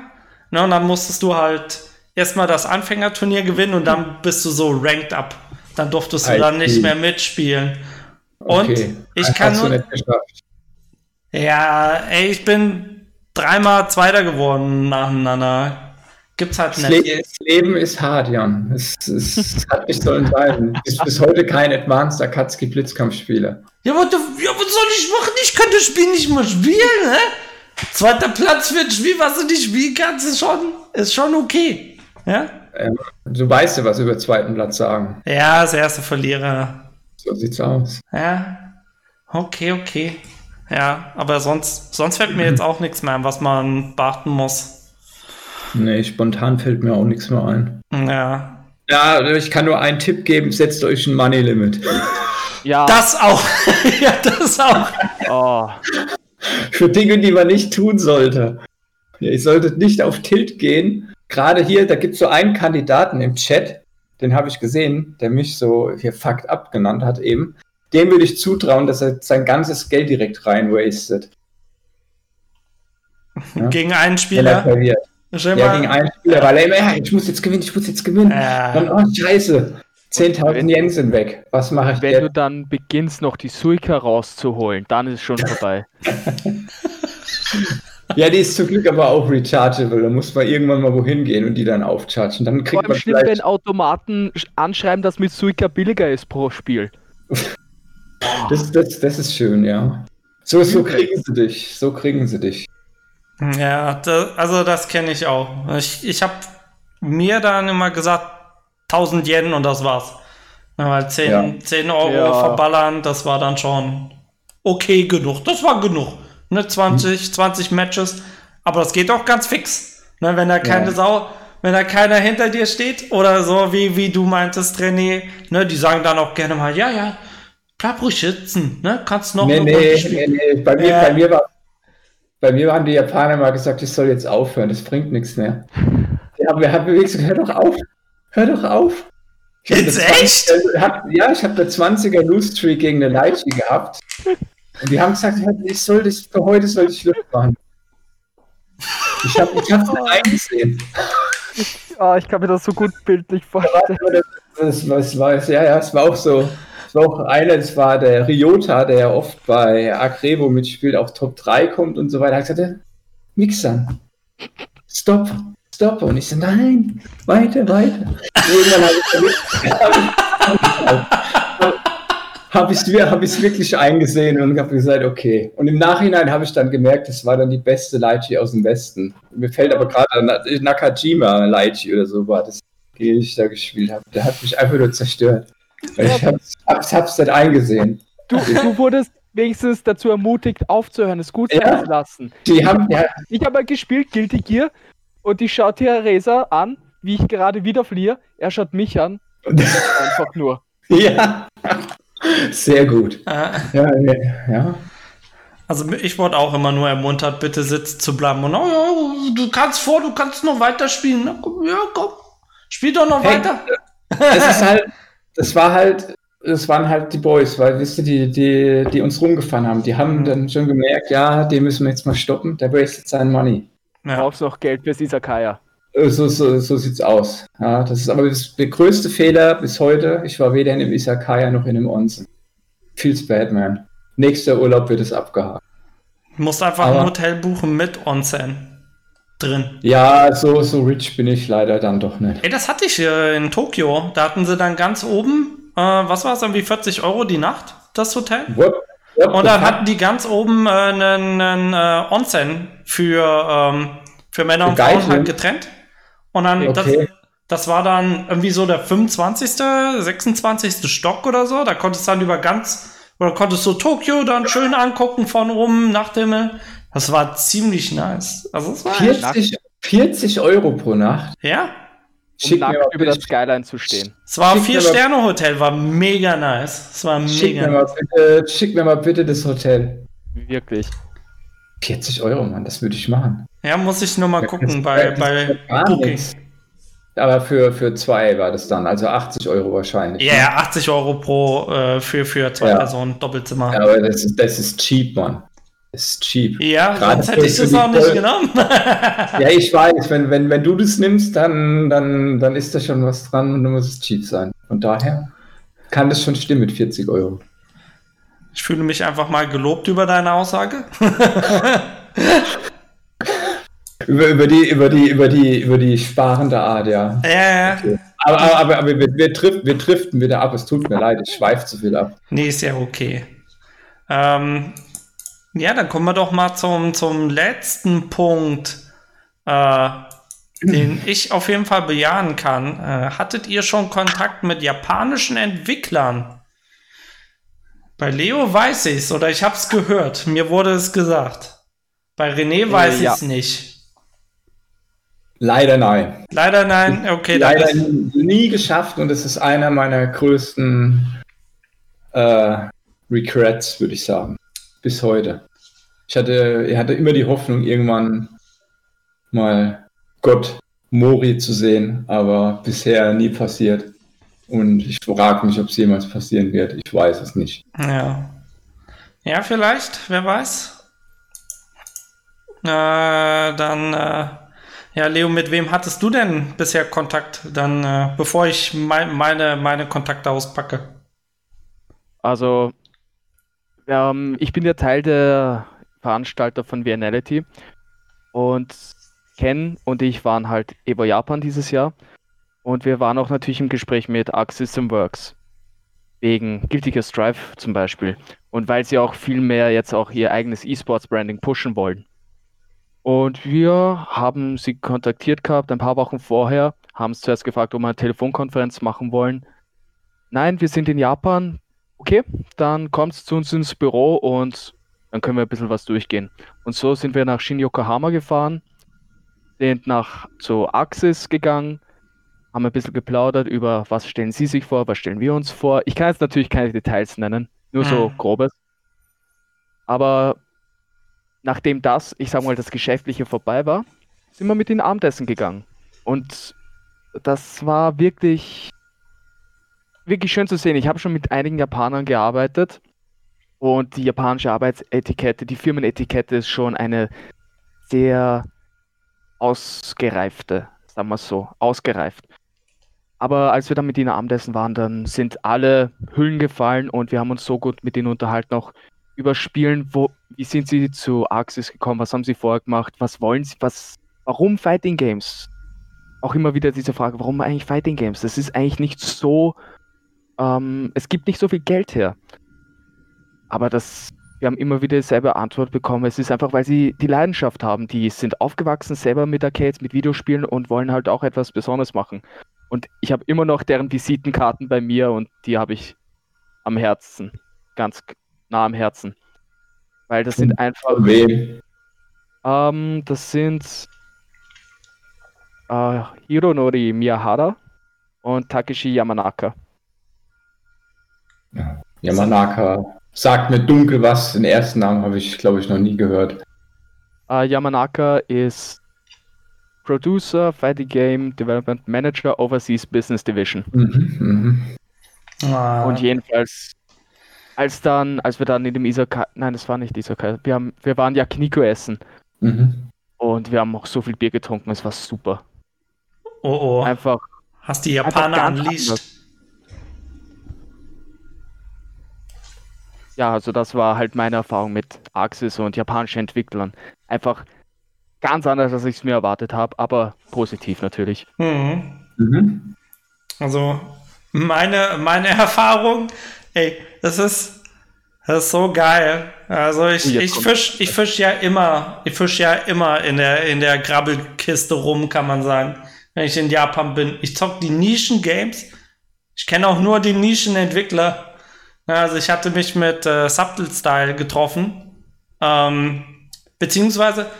Ne, und dann musstest du halt erstmal das Anfängerturnier gewinnen und dann bist du so ranked up. Dann durftest du I dann nicht mehr mitspielen. Und okay. ich kann nur. Ja, ey, ich bin dreimal Zweiter geworden nacheinander. Gibt's halt nicht. Das Leben ist hart, Jan. Es, es, es hat nicht sollen sein. Du bist bis heute kein Advanced Akatsuki Blitzkampfspieler. Ja, was, ja, was soll ich machen? Ich kann das Spiel nicht mal spielen, ne? Zweiter Platz für ein Spiel, was du nicht spielen kannst, ist schon, ist schon okay. Ja? Ähm, du weißt ja, was über zweiten Platz sagen. Ja, das erste Verlierer. So sieht's aus. Ja. Okay, okay. Ja, aber sonst, sonst fällt mir jetzt auch nichts mehr ein, was man beachten muss. Nee, spontan fällt mir auch nichts mehr ein. Ja. Ja, ich kann nur einen Tipp geben, setzt euch ein Money Limit. Ja. Das auch. (laughs) ja, das auch. Oh. Für Dinge, die man nicht tun sollte. Ja, ihr solltet nicht auf Tilt gehen. Gerade hier, da gibt es so einen Kandidaten im Chat, den habe ich gesehen, der mich so hier fucked up genannt hat eben. Dem würde ich zutrauen, dass er sein ganzes Geld direkt rein wastet. Ja? Gegen einen Spieler? Ja, gegen einen Spieler, weil er immer, ja, ich muss jetzt gewinnen, ich muss jetzt gewinnen. Ja. Und, oh, scheiße. 10.000 Yen sind weg. Was mache ich Wenn jetzt? du dann beginnst, noch die Suika rauszuholen, dann ist es schon vorbei. (laughs) ja, die ist zum Glück aber auch rechargeable. Da muss man irgendwann mal wohin gehen und die dann aufchargen. Dann kriegt Vor allem man schlimm, wenn Automaten anschreiben, dass mit Suika billiger ist pro Spiel. (laughs) das, das, das ist schön, ja. So, so kriegen sie dich. So kriegen sie dich. Ja, das, also das kenne ich auch. Ich, ich habe mir dann immer gesagt, 1000 Yen und das war's. weil 10, ja. 10 Euro ja. verballern, das war dann schon okay genug. Das war genug. Ne, 20, hm. 20 Matches. Aber das geht auch ganz fix. Ne, wenn da keine ja. Sau, wenn da keiner hinter dir steht oder so, wie, wie du meintest, René, ne, die sagen dann auch gerne mal, ja, ja, bleib ruhig sitzen, ne, kannst noch nee, nee, nee, nee, bei mir, äh, bei mir war bei mir haben die Japaner mal gesagt, ich soll jetzt aufhören, das bringt nichts mehr. Ja, wir haben gesagt, hör doch auf, hör doch auf. Jetzt echt? Hab, ja, ich habe eine 20er Loose Streak gegen eine Leichi gehabt. Und die haben gesagt, ich soll das, für heute soll ich Schluss machen. Ich habe ich hab's nicht eingesehen. Oh, (laughs) ich kann mir das so gut bildlich vorstellen. Das, das, das war, ja, ja, es war auch so. Es war auch einer, das war der Ryota, der ja oft bei Agrevo mitspielt, auch Top 3 kommt und so weiter. Er hat gesagt, Mixern, stopp, stopp. Und ich so, nein, weiter, weiter. Irgendwann habe ich es (laughs) hab wirklich eingesehen und habe gesagt, okay. Und im Nachhinein habe ich dann gemerkt, das war dann die beste Leitchi aus dem Westen. Mir fällt aber gerade Nakajima Leitchi oder so war das, die ich da gespielt habe. Der hat mich einfach nur zerstört. Ich hab's, hab's nicht eingesehen. Du, du wurdest wenigstens dazu ermutigt, aufzuhören, es gut sein ja, zu lassen. Die haben, ja. Ich habe gespielt, Guilty Gear, und ich schaut Theresa an, wie ich gerade wieder fliehe. Er schaut mich an. Einfach nur. (laughs) Ja, sehr gut. Ah. Ja, ja. Also ich wurde auch immer nur ermuntert, bitte sitzen zu bleiben. Und oh, ja, du kannst vor, du kannst noch weiterspielen. Ja, komm, spiel doch noch hey, weiter. Das ist (laughs) halt, das war halt, das waren halt die Boys, weil, wisst ihr, die, die, die uns rumgefahren haben, die haben mhm. dann schon gemerkt, ja, den müssen wir jetzt mal stoppen, der wastet sein Money. Ja. Brauchst noch Geld fürs Isakaya. Äh, so, so, so sieht's aus. Ja, das ist aber das, der größte Fehler bis heute. Ich war weder in dem Isakaya noch in dem Onsen. Feels bad, man. Nächster Urlaub wird es abgehakt. Du musst einfach aber, ein Hotel buchen mit Onsen drin. Ja, so, so rich bin ich leider dann doch nicht. Ey, das hatte ich hier in Tokio. Da hatten sie dann ganz oben, äh, was war es, irgendwie 40 Euro die Nacht, das Hotel. What? Und dann hatten die ganz oben äh, einen, einen äh, Onsen für, ähm, für Männer für und Frauen halt getrennt. Und dann, okay. das, das war dann irgendwie so der 25., 26. Stock oder so. Da konntest du dann über ganz, oder konntest du Tokio dann schön angucken von oben nach dem das war ziemlich nice. Also es war 40, 40 Euro pro Nacht. Ja. Schick um mir über das Skyline zu stehen. Es war ein Vier-Sterne-Hotel, war mega nice. Es war schick mega mir, bitte, schick mir mal bitte das Hotel. Wirklich. 40 Euro, Mann, das würde ich machen. Ja, muss ich nur mal ja, gucken bei, bei Booking. Aber für, für zwei war das dann, also 80 Euro wahrscheinlich. Ja, yeah, 80 Euro pro äh, für, für zwei ja. Personen Doppelzimmer. Ja, aber das ist, das ist cheap, Mann ist cheap. Ja, Gerade sonst hätte ich das auch nicht genommen. (laughs) ja, ich weiß, wenn, wenn, wenn du das nimmst, dann, dann, dann ist da schon was dran und dann muss es cheap sein. Von daher kann das schon stimmen mit 40 Euro. Ich fühle mich einfach mal gelobt über deine Aussage. (laughs) über, über, die, über, die, über, die, über die sparende Art, ja. Ja, ja. Okay. Aber, aber, aber, aber wir, wir, drift, wir driften wieder ab. Es tut mir leid, ich schweife zu viel ab. Nee, ist ja okay. Ähm, ja, dann kommen wir doch mal zum, zum letzten Punkt, äh, den (clears throat) ich auf jeden Fall bejahen kann. Äh, hattet ihr schon Kontakt mit japanischen Entwicklern? Bei Leo weiß ich es oder ich habe es gehört. Mir wurde es gesagt. Bei René äh, weiß äh, ja. ich es nicht. Leider nein. Leider nein, okay. Leider nie geschafft und es ist einer meiner größten äh, Regrets, würde ich sagen bis heute. Ich hatte, ich hatte immer die Hoffnung, irgendwann mal Gott Mori zu sehen, aber bisher nie passiert. Und ich frage mich, ob es jemals passieren wird. Ich weiß es nicht. Ja. Ja, vielleicht, wer weiß. Äh, dann, äh, ja, Leo, mit wem hattest du denn bisher Kontakt? Dann, äh, bevor ich mein, meine, meine Kontakte auspacke. Also, ähm, ich bin ja Teil der Veranstalter von Vianality und Ken und ich waren halt Evo Japan dieses Jahr und wir waren auch natürlich im Gespräch mit Arc System Works wegen Guilty Gear Strive zum Beispiel und weil sie auch viel mehr jetzt auch ihr eigenes E-Sports-Branding pushen wollen. Und wir haben sie kontaktiert gehabt ein paar Wochen vorher, haben es zuerst gefragt, ob wir eine Telefonkonferenz machen wollen. Nein, wir sind in Japan. Okay, dann kommt zu uns ins Büro und dann können wir ein bisschen was durchgehen. Und so sind wir nach Shin Yokohama gefahren, sind nach zu Axis gegangen, haben ein bisschen geplaudert über, was stellen Sie sich vor, was stellen wir uns vor. Ich kann jetzt natürlich keine Details nennen, nur so Mhm. grobes. Aber nachdem das, ich sag mal, das Geschäftliche vorbei war, sind wir mit ihnen Abendessen gegangen. Und das war wirklich, wirklich schön zu sehen. Ich habe schon mit einigen Japanern gearbeitet und die japanische Arbeitsetikette, die Firmenetikette ist schon eine sehr ausgereifte, sagen wir es so, ausgereift. Aber als wir dann mit ihnen Abendessen waren, dann sind alle Hüllen gefallen und wir haben uns so gut mit ihnen unterhalten, auch über Spielen, wo, wie sind sie zu Axis gekommen, was haben sie vorher gemacht, was wollen sie, was, warum Fighting Games? Auch immer wieder diese Frage, warum eigentlich Fighting Games? Das ist eigentlich nicht so, ähm, es gibt nicht so viel Geld her. Aber das, wir haben immer wieder dieselbe Antwort bekommen. Es ist einfach, weil sie die Leidenschaft haben. Die sind aufgewachsen selber mit Arcades, mit Videospielen und wollen halt auch etwas Besonderes machen. Und ich habe immer noch deren Visitenkarten bei mir und die habe ich am Herzen. Ganz nah am Herzen. Weil das sind einfach. Wem? Ähm, das sind äh, Hironori Miyahara und Takeshi Yamanaka. Yamanaka. Sagt mir dunkel was. Den ersten Namen habe ich, glaube ich, noch nie gehört. Äh, Yamanaka ist Producer, Fighting Game Development Manager, Overseas Business Division. Mhm, mhm. Ah, Und jedenfalls, als dann, als wir dann in dem Isakai, nein, das war nicht Isakai, wir haben, wir waren ja Kniko essen Mhm. und wir haben auch so viel Bier getrunken, es war super. oh oh, Einfach, hast die Japaner unleashed. anders. Ja, also das war halt meine Erfahrung mit Axis und japanischen Entwicklern. Einfach ganz anders, als ich es mir erwartet habe, aber positiv natürlich. Mhm. Mhm. Also meine, meine (laughs) Erfahrung, ey, das ist, das ist so geil. Also ich, Oh, ich fisch, ich fisch ja immer, ich fisch ja immer in der, in der Grabbelkiste rum, kann man sagen, wenn ich in Japan bin. Ich zock die Nischen-Games. Ich kenne auch nur die Nischenentwickler. Also ich hatte mich mit äh, Subtle Style getroffen. Ähm, beziehungsweise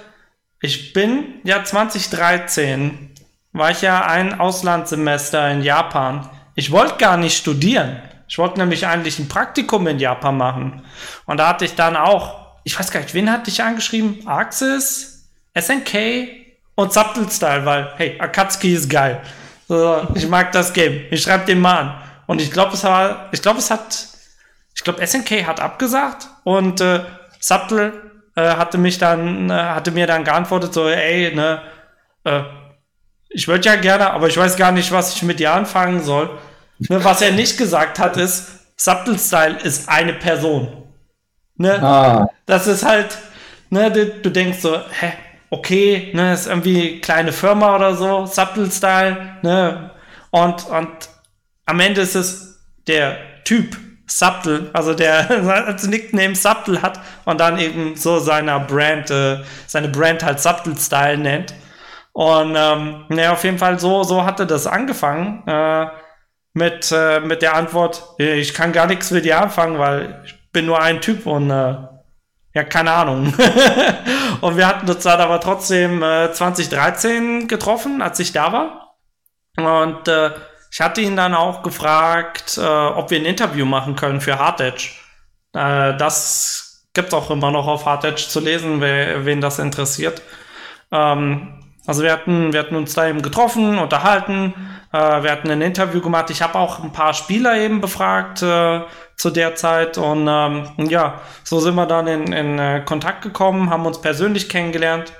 ich bin ja 2013 war ich ja ein Auslandssemester in Japan. Ich wollte gar nicht studieren. Ich wollte nämlich eigentlich ein Praktikum in Japan machen. Und da hatte ich dann auch, ich weiß gar nicht, wen hatte ich angeschrieben? Axis, SNK und Subtle Style, weil, hey, Akatsuki ist geil. So, ich mag das Game. Ich schreibe den mal an. Und ich glaube, es war, ich glaube, es hat, ich glaube, SNK hat abgesagt und äh, Subtle äh, hatte mich dann, äh, hatte mir dann geantwortet, so, ey, ne, äh, ich würde ja gerne, aber ich weiß gar nicht, was ich mit dir anfangen soll. Ne, was er nicht gesagt hat, ist, Subtle Style ist eine Person. Ne? Ah, Das ist halt, ne, du, du denkst so, hä, okay, ne, ist irgendwie kleine Firma oder so, Subtle Style, ne, und, und am Ende ist es der Typ Subtle, also der (laughs) als Nickname Subtle hat und dann eben so seiner Brand, äh, seine Brand halt Subtle Style nennt. Und ähm, ne, auf jeden Fall so, so hatte das angefangen. Äh, mit, äh, mit der Antwort, äh, ich kann gar nichts mit dir anfangen, weil ich bin nur ein Typ und äh, ja, keine Ahnung. (laughs) und wir hatten uns dann aber trotzdem äh, 2013 getroffen, als ich da war. Und äh, ich hatte ihn dann auch gefragt, äh, ob wir ein Interview machen können für Hard Edge. Äh, das gibt auch immer noch auf Hard Edge zu lesen, wer, wen das interessiert. Ähm, Also wir hatten, wir hatten uns da eben getroffen, unterhalten, äh, wir hatten ein Interview gemacht. Ich habe auch ein paar Spieler eben befragt äh, zu der Zeit und ähm, ja, so sind wir dann in, in äh, Kontakt gekommen, haben uns persönlich kennengelernt.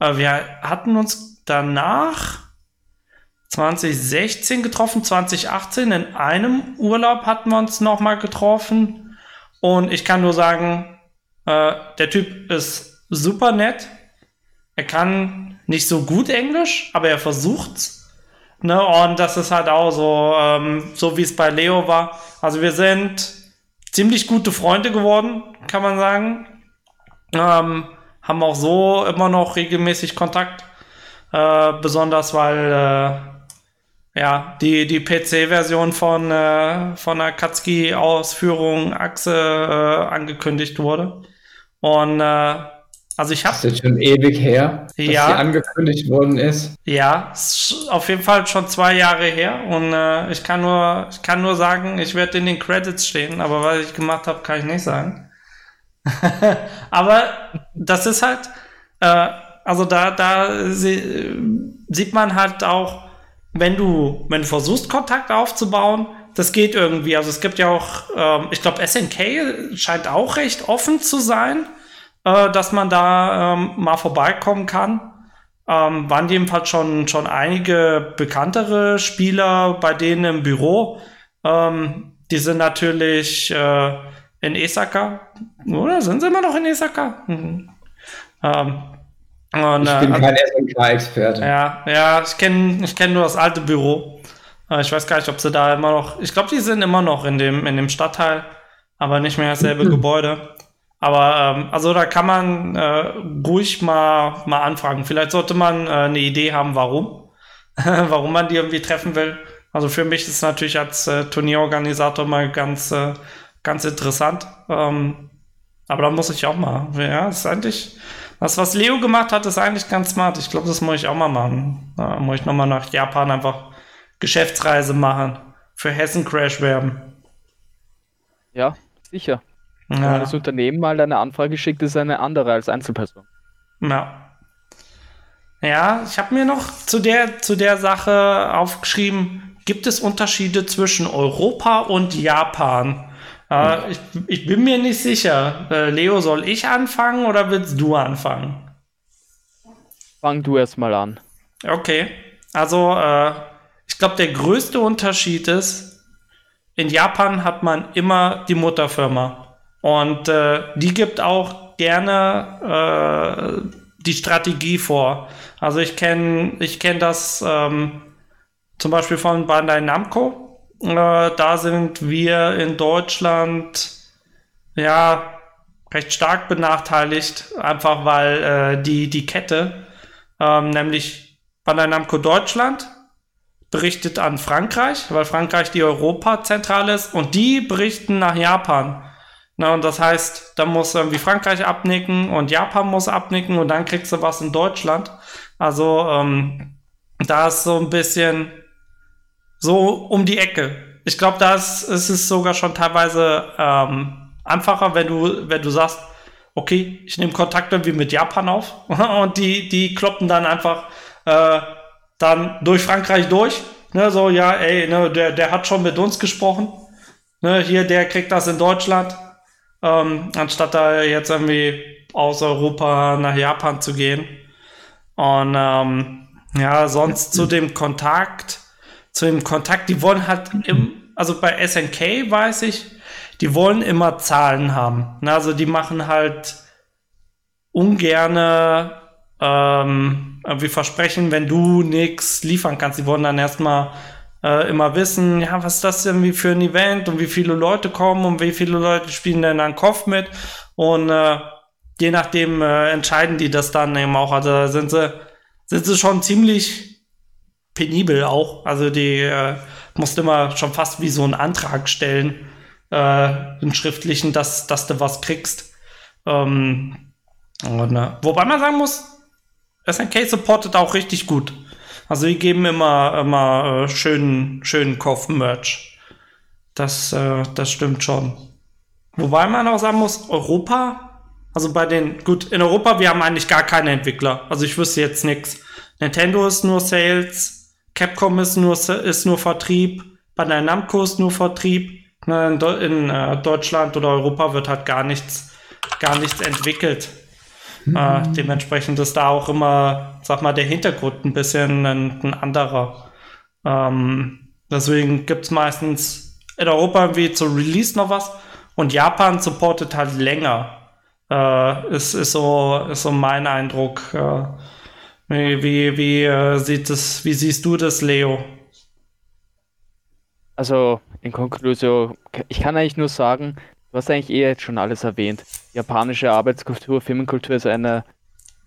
Äh, wir hatten uns danach 2016 getroffen, 2018 in einem Urlaub hatten wir uns nochmal getroffen und ich kann nur sagen, äh, der Typ ist super nett. Er kann nicht so gut Englisch, aber er versucht's. Ne? Und das ist halt auch so, ähm, so wie es bei Leo war. Also wir sind ziemlich gute Freunde geworden, kann man sagen. Ähm, haben auch so immer noch regelmäßig Kontakt. Äh, besonders weil äh, ja, die, die PC-Version von, äh, von der Katsuki-Ausführung Achse äh, angekündigt wurde. Und äh, also ich habe. Ist jetzt schon ewig her, dass ja, die angekündigt worden ist. Ja, ist auf jeden Fall schon zwei Jahre her und äh, ich kann nur, ich kann nur sagen, ich werde in den Credits stehen, aber was ich gemacht habe, kann ich nicht sagen. (laughs) aber das ist halt, äh, also da, da sie, sieht man halt auch, wenn du, wenn du versuchst, Kontakt aufzubauen, das geht irgendwie. Also es gibt ja auch, ähm, ich glaube, SNK scheint auch recht offen zu sein äh, dass man da ähm, mal vorbeikommen kann. Ähm, waren jedenfalls schon, schon einige bekanntere Spieler bei denen im Büro. Ähm, die sind natürlich äh, in Esaka. Oder sind sie immer noch in Esaka? Mhm. Und, ich bin äh, kein SNK-Experte. Ja, ja, ich kenne ich kenn nur das alte Büro. Äh, ich weiß gar nicht, ob sie da immer noch. Ich glaube, die sind immer noch in dem, in dem Stadtteil, aber nicht mehr dasselbe Gebäude. Aber ähm, also da kann man äh, ruhig mal, mal anfragen. Vielleicht sollte man äh, eine Idee haben, warum. (laughs) warum man die irgendwie treffen will. Also für mich ist es natürlich als äh, Turnierorganisator mal ganz, äh, ganz interessant. Ähm, aber da muss ich auch mal. Ja, ist eigentlich. Das, was Leo gemacht hat, ist eigentlich ganz smart. Ich glaube, das muss ich auch mal machen. Da muss ich nochmal nach Japan einfach Geschäftsreise machen. Für Hessen Crash werben. Ja, sicher. Ja. Wenn das Unternehmen mal eine Anfrage schickt, ist eine andere als Einzelperson. Ja. Ja, ich habe mir noch zu der, zu der Sache aufgeschrieben, gibt es Unterschiede zwischen Europa und Japan? Äh, ich, ich, bin mir nicht sicher. Äh, Leo, soll ich anfangen oder willst du anfangen? Fang du erst mal an. Okay. Also, äh, ich glaube, der größte Unterschied ist, in Japan hat man immer die Mutterfirma. Und äh, die gibt auch gerne äh, die Strategie vor. Also ich kenne ich kenn das ähm, zum Beispiel von Bandai Namco. Äh, da sind wir in Deutschland ja recht stark benachteiligt, einfach weil äh, die, die Kette, ähm, nämlich Bandai Namco Deutschland, berichtet an Frankreich, weil Frankreich die Europazentrale ist und die berichten nach Japan. Na, und das heißt, da muss irgendwie Frankreich abnicken und Japan muss abnicken und dann kriegst du was in Deutschland. Also, ähm, da ist so ein bisschen so um die Ecke. Ich glaube, da ist, ist es sogar schon teilweise ähm, einfacher, wenn du, wenn du sagst, okay, ich nehme Kontakt irgendwie mit Japan auf (laughs) und die, die kloppen dann einfach äh, dann durch Frankreich durch. Ne, so, ja, ey, ne, der, der hat schon mit uns gesprochen. Ne, hier, der kriegt das in Deutschland ähm, anstatt da jetzt irgendwie aus Europa nach Japan zu gehen. Und ähm, ja, sonst zu dem Kontakt, zu dem Kontakt, die wollen halt im, also bei SNK weiß ich, die wollen immer Zahlen haben. Also die machen halt ungerne ähm, irgendwie versprechen, wenn du nichts liefern kannst. Die wollen dann erstmal äh, immer wissen, ja, was ist das denn für ein Event und wie viele Leute kommen und wie viele Leute spielen denn dann Kopf mit und äh, je nachdem äh, entscheiden die das dann eben auch. Also sind sie, sind sie schon ziemlich penibel auch. Also die äh, musst immer schon fast wie so einen Antrag stellen, äh, einen schriftlichen, dass, dass du was kriegst. Ähm, und, äh, wobei man sagen muss, SNK supportet auch richtig gut. Also die geben immer, immer äh, schönen, schönen Kopf-Merch. Das, äh, das stimmt schon. Wobei man auch sagen muss, Europa, also bei den, gut, in Europa, wir haben eigentlich gar keine Entwickler. Also ich wüsste jetzt nichts. Nintendo ist nur Sales, Capcom ist nur, ist nur Vertrieb, Bandai Namco ist nur Vertrieb. Ne, in, in äh, Deutschland oder Europa wird halt gar nichts, gar nichts entwickelt. Mhm. Äh, dementsprechend ist da auch immer, sag mal, der Hintergrund ein bisschen ein, ein anderer. Ähm, deswegen gibt es meistens in Europa irgendwie zu Release noch was und Japan supportet halt länger. Äh, ist, ist, so, ist so mein Eindruck. Äh, wie wie, wie äh, sieht es, wie siehst du das, Leo? Also in Konklusion, ich kann eigentlich nur sagen, du hast eigentlich eh jetzt schon alles erwähnt. Japanische Arbeitskultur, Firmenkultur ist eine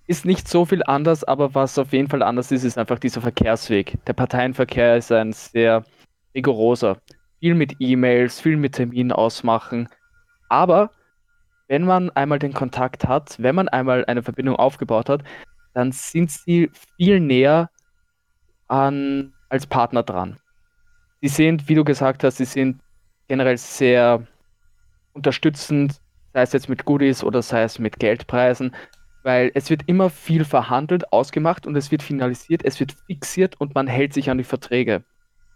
ist nicht so viel anders, aber was auf jeden Fall anders ist, ist einfach dieser Verkehrsweg. Der Parteienverkehr ist ein sehr rigoroser. Viel mit E-Mails, viel mit Terminen ausmachen. Aber wenn man einmal den Kontakt hat, wenn man einmal eine Verbindung aufgebaut hat, dann sind sie viel näher an, als Partner dran. Sie sind, wie du gesagt hast, sie sind generell sehr unterstützend, sei es jetzt mit Goodies oder sei es mit Geldpreisen weil es wird immer viel verhandelt, ausgemacht und es wird finalisiert, es wird fixiert und man hält sich an die Verträge.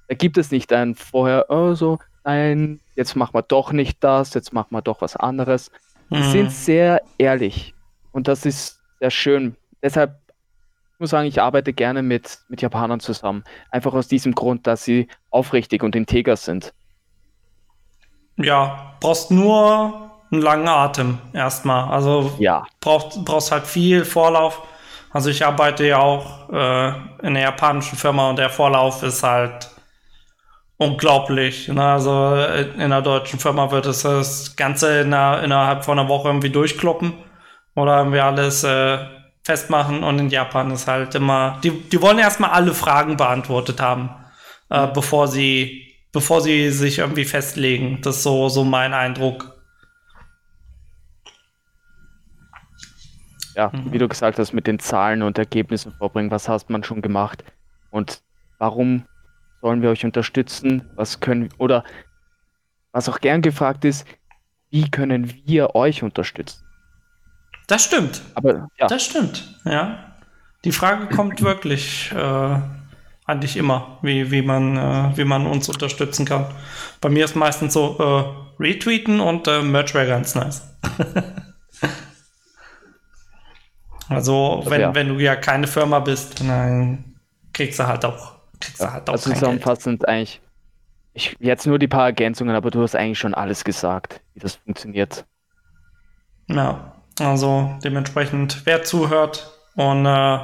Da gibt es nicht ein vorher, oh so, nein, jetzt machen wir doch nicht das, jetzt machen wir doch was anderes. Mhm. Sie sind sehr ehrlich und das ist sehr schön. Deshalb ich muss sagen, ich arbeite gerne mit, mit Japanern zusammen. Einfach aus diesem Grund, dass sie aufrichtig und integer sind. Ja, brauchst nur einen langen Atem erstmal. Also ja. brauchst, brauchst halt viel Vorlauf. Also ich arbeite ja auch äh, in einer japanischen Firma und der Vorlauf ist halt unglaublich. Ne? Also in einer deutschen Firma wird es das Ganze in einer, innerhalb von einer Woche irgendwie durchkloppen oder irgendwie alles äh, festmachen und in Japan ist halt immer, die, die wollen erstmal alle Fragen beantwortet haben, äh, bevor sie, bevor sie sich irgendwie festlegen. Das ist so, so mein Eindruck. ja, mhm. wie du gesagt hast, mit den Zahlen und Ergebnissen vorbringen. Was hast man schon gemacht? Und warum sollen wir euch unterstützen? Was können oder was auch gern gefragt ist, wie können wir euch unterstützen? Das stimmt. Aber ja. Das stimmt, ja. Die Frage kommt wirklich äh, eigentlich immer, wie, wie, man, äh, wie man uns unterstützen kann. Bei mir ist meistens so äh, retweeten und äh, Merch wäre ganz nice. (laughs) Also, wenn, ja. wenn du ja keine Firma bist, dann kriegst du halt auch, kriegst du halt auch also zusammenfassend eigentlich, ich, jetzt nur die paar Ergänzungen, aber du hast eigentlich schon alles gesagt, wie das funktioniert. Ja, also dementsprechend, wer zuhört und äh,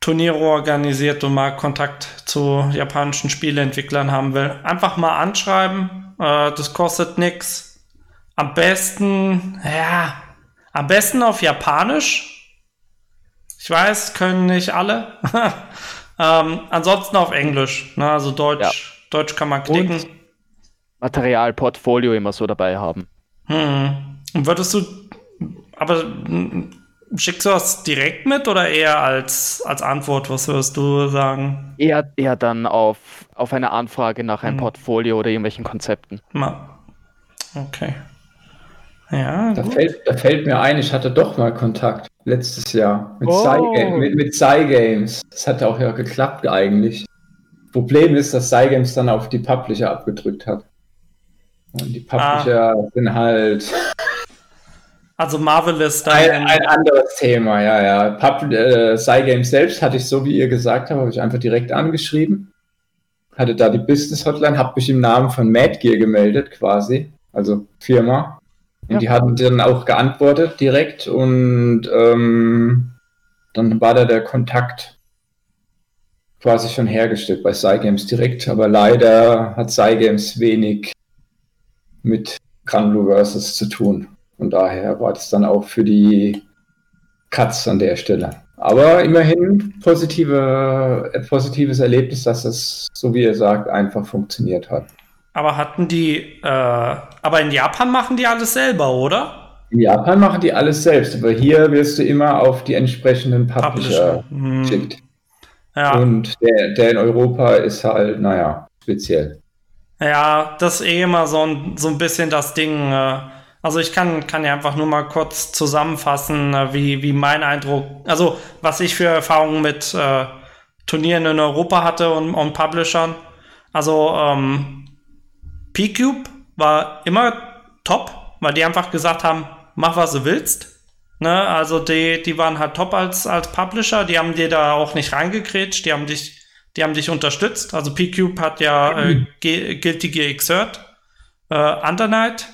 Turniere organisiert und mal Kontakt zu japanischen Spieleentwicklern haben will, einfach mal anschreiben. Äh, das kostet nichts. Am besten, ja, am besten auf Japanisch. Ich weiß, können nicht alle. (laughs) ähm, ansonsten auf Englisch. Ne? Also Deutsch, ja. Deutsch kann man klicken. Und Material, Portfolio immer so dabei haben. Hm. Und würdest du, aber schickst du das direkt mit oder eher als, als Antwort? Was würdest du sagen? Eher, eher dann auf, auf eine Anfrage nach einem hm. Portfolio oder irgendwelchen Konzepten. Okay. Ja, da fällt, da fällt, mir ein, ich hatte doch mal Kontakt letztes Jahr mit, oh. mit, mit Cygames. Das hat auch ja geklappt eigentlich. Problem ist, dass Cygames dann auf die Publisher abgedrückt hat. Und die Publisher ah. sind halt. Also Marvel ist ein, ein anderes Thema, ja, ja. Pub, äh, Cygames selbst hatte ich so, wie ihr gesagt habt, habe ich einfach direkt angeschrieben. Hatte da die Business Hotline, habe mich im Namen von Mad Gear gemeldet, quasi. Also Firma. Und ja. die hatten dann auch geantwortet direkt und ähm, dann war da der Kontakt quasi schon hergestellt bei Cygames direkt, aber leider hat Cygames wenig mit Granblue Versus zu tun. Und daher war das dann auch für die Cuts an der Stelle. Aber immerhin positive, positives Erlebnis, dass es, so wie ihr sagt, einfach funktioniert hat. Aber hatten die, äh, aber in Japan machen die alles selber, oder? In Japan machen die alles selbst, aber hier wirst du immer auf die entsprechenden Publisher, Publisher. geschickt. Hm. Ja. Und der, der in Europa ist halt, naja, speziell. Ja, das ist eh immer so ein, so ein bisschen das Ding. Äh, Also ich kann, kann ja einfach nur mal kurz zusammenfassen, äh, wie, wie mein Eindruck, also was ich für Erfahrungen mit äh, Turnieren in Europa hatte und, und Publishern. Also ähm, P-Cube war immer top, weil die einfach gesagt haben, mach was du willst. Ne? Also die, die waren halt top als, als Publisher, die haben dir da auch nicht reingekrätscht, die haben dich, die haben dich unterstützt. Also P-Cube hat ja äh, mhm. Guilty Gear Exert, äh, Undernight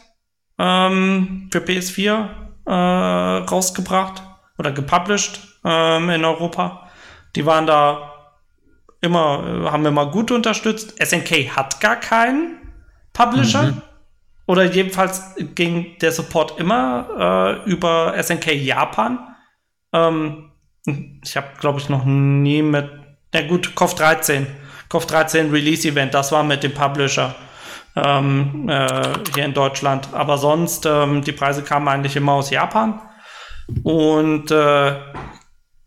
ähm, für PS4 äh, rausgebracht oder gepublished ähm, in Europa. Die waren da immer, äh, haben wir mal gut unterstützt. SNK hat gar keinen Publisher. Mhm. Oder jedenfalls ging der Support immer äh, über SNK Japan. Ähm, ich habe, glaube ich, noch nie mit. Na gut, KOF 13. KOF 13 Release Event, das war mit dem Publisher ähm, äh, hier in Deutschland. Aber sonst, ähm, die Preise kamen eigentlich immer aus Japan. Und äh,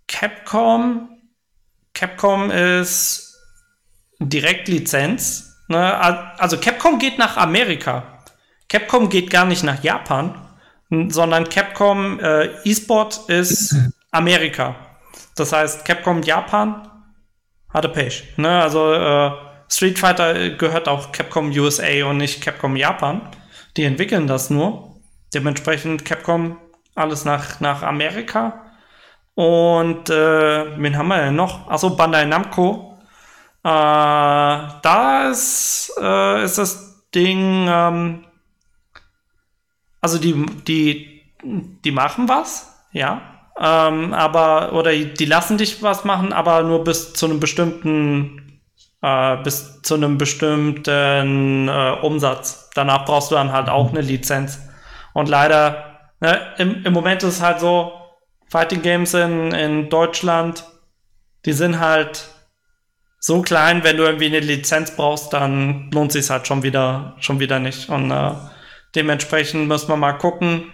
Capcom, Capcom ist Direktlizenz. Ne? Also Capcom geht nach Amerika. Capcom geht gar nicht nach Japan, sondern Capcom äh, E-Sport ist Amerika. Das heißt, Capcom Japan hatte Page. Ne? Also äh, Street Fighter gehört auch Capcom USA und nicht Capcom Japan. Die entwickeln das nur. Dementsprechend Capcom alles nach, nach Amerika. Und äh, wen haben wir denn noch? Achso, Bandai Namco. Äh, da ist, äh, ist das Ding, ähm, also die, die, die machen was, ja. Ähm, aber, oder die lassen dich was machen, aber nur bis zu einem bestimmten äh, bis zu einem bestimmten äh, Umsatz. Danach brauchst du dann halt auch eine Lizenz. Und leider, ne, im, im Moment ist es halt so, Fighting Games in, in Deutschland, die sind halt so klein, wenn du irgendwie eine Lizenz brauchst, dann lohnt sich halt schon wieder, schon wieder nicht. Und äh, dementsprechend müssen wir mal gucken,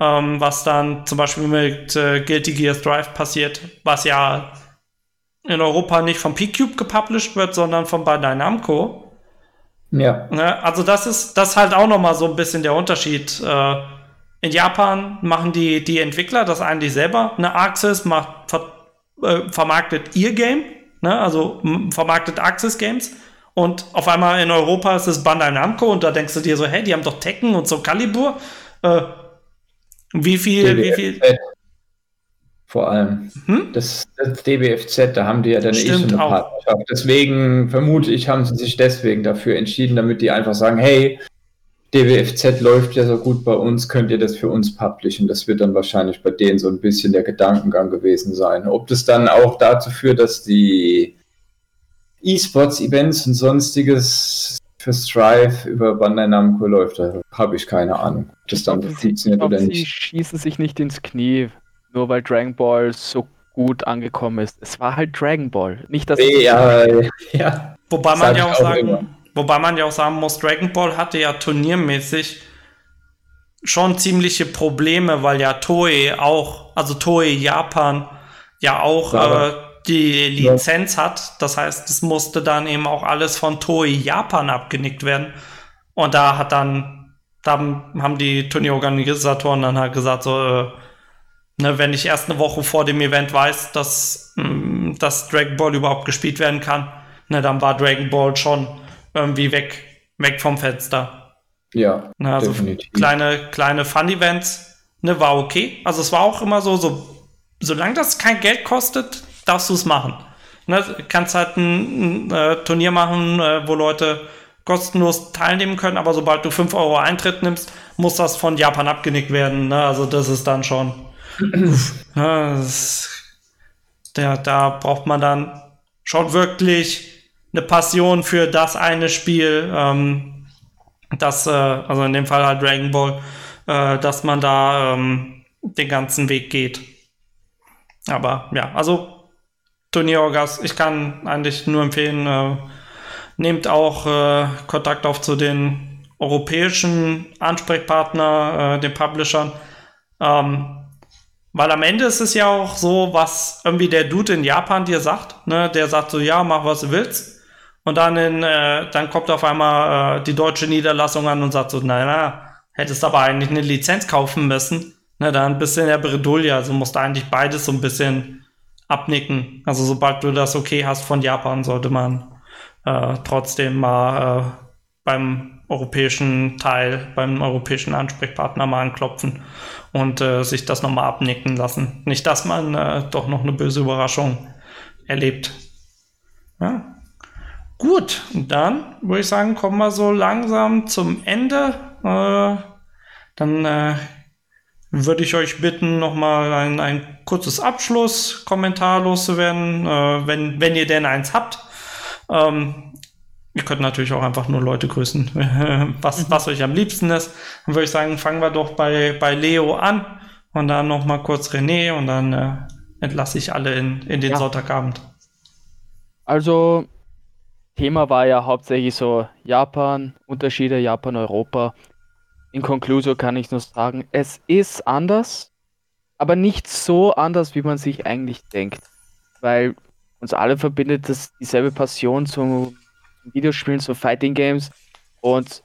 ähm, was dann zum Beispiel mit äh, Guilty Gear Drive passiert, was ja in Europa nicht vom P-Cube gepublished wird, sondern von Bandai Namco. Ja. Ne, also das ist das halt auch noch mal so ein bisschen der Unterschied. Äh, in Japan machen die, die Entwickler das eigentlich selber. Eine Axis macht, ver, äh, vermarktet ihr Game, ne? also vermarktet Axis Games. Und auf einmal in Europa ist es Bandai Namco und da denkst du dir so, hey, die haben doch Tekken und so Calibur. Äh, wie viel, wie viel, vor allem. Hm? Das, das, DBFZ, da haben die ja dann Stimmt eh schon eine Partnerschaft. Deswegen vermute ich, haben sie sich deswegen dafür entschieden, damit die einfach sagen, hey, DBFZ läuft ja so gut bei uns, könnt ihr das für uns publishen? Das wird dann wahrscheinlich bei denen so ein bisschen der Gedankengang gewesen sein. Ob das dann auch dazu führt, dass die E-Sports-Events und sonstiges für Strive über Bandai Namco läuft, da habe ich keine Ahnung, ob das dann funktioniert oder nicht. Sie schießen sich nicht ins Knie, nur weil Dragon Ball so gut angekommen ist. Es war halt Dragon Ball, nicht das. Ja, ja. Wobei man ja auch, auch sagen, immer. wobei man ja auch sagen muss, Dragon Ball hatte ja turniermäßig schon ziemliche Probleme, weil ja Toei auch, also Toei Japan ja auch äh, die Lizenz ja. hat. Das heißt, es musste dann eben auch alles von Toei Japan abgenickt werden. Und da hat dann, da haben die Turnierorganisatoren dann halt gesagt, so, äh, Ne, wenn ich erst eine Woche vor dem Event weiß, dass, mh, mm, dass Dragon Ball überhaupt gespielt werden kann, ne, dann war Dragon Ball schon irgendwie weg, weg vom Fenster. Ja, ne, also definitiv. kleine, kleine Fun-Events, ne, war okay. Also es war auch immer so, so solange das kein Geld kostet, darfst du es machen. Ne, kannst halt ein, ein äh, Turnier machen, äh, wo Leute kostenlos teilnehmen können, aber sobald du 5 Euro Eintritt nimmst, muss das von Japan abgenickt werden. Ne? Also das ist dann schon der, da braucht man dann schon wirklich eine Passion für das eine Spiel, ähm, das, äh, also in dem Fall halt Dragon Ball, äh, dass man da ähm, den ganzen Weg geht. Aber ja, also Turnierorgas, ich kann eigentlich nur empfehlen, äh, nehmt auch äh, Kontakt auf zu den europäischen Ansprechpartner, äh, den Publishern. Ähm, weil am Ende ist es ja auch so, was irgendwie der Dude in Japan dir sagt, ne? Der sagt so, ja, mach was du willst. Und dann, in, äh, dann kommt auf einmal äh, die deutsche Niederlassung an und sagt so, naja, hättest aber eigentlich eine Lizenz kaufen müssen. Ne, dann bist du in der Bredouille, also musst du eigentlich beides so ein bisschen abnicken. Also sobald du das okay hast von Japan, sollte man äh, trotzdem mal äh, beim europäischen Teil, beim europäischen Ansprechpartner mal anklopfen und äh, sich das nochmal abnicken lassen. Nicht, dass man äh, doch noch eine böse Überraschung erlebt. Ja. Gut, dann würde ich sagen, kommen wir so langsam zum Ende. Äh, dann äh, würde ich euch bitten, nochmal ein, ein kurzes Abschlusskommentar loszuwerden, äh, wenn, wenn ihr denn eins habt. Ähm, ihr könnt natürlich auch einfach nur Leute grüßen, (laughs) was, mhm. was euch am liebsten ist. Dann würde ich sagen, fangen wir doch bei, bei Leo an und dann nochmal kurz René und dann äh, entlasse ich alle in, in den ja. Sonntagabend. Also, Thema war ja hauptsächlich so Japan, Unterschiede Japan, Europa. In Concluso kann ich nur sagen, es ist anders, aber nicht so anders, wie man sich eigentlich denkt. Weil uns alle verbindet das dieselbe Passion zu Videospielen, zu Fighting Games. Und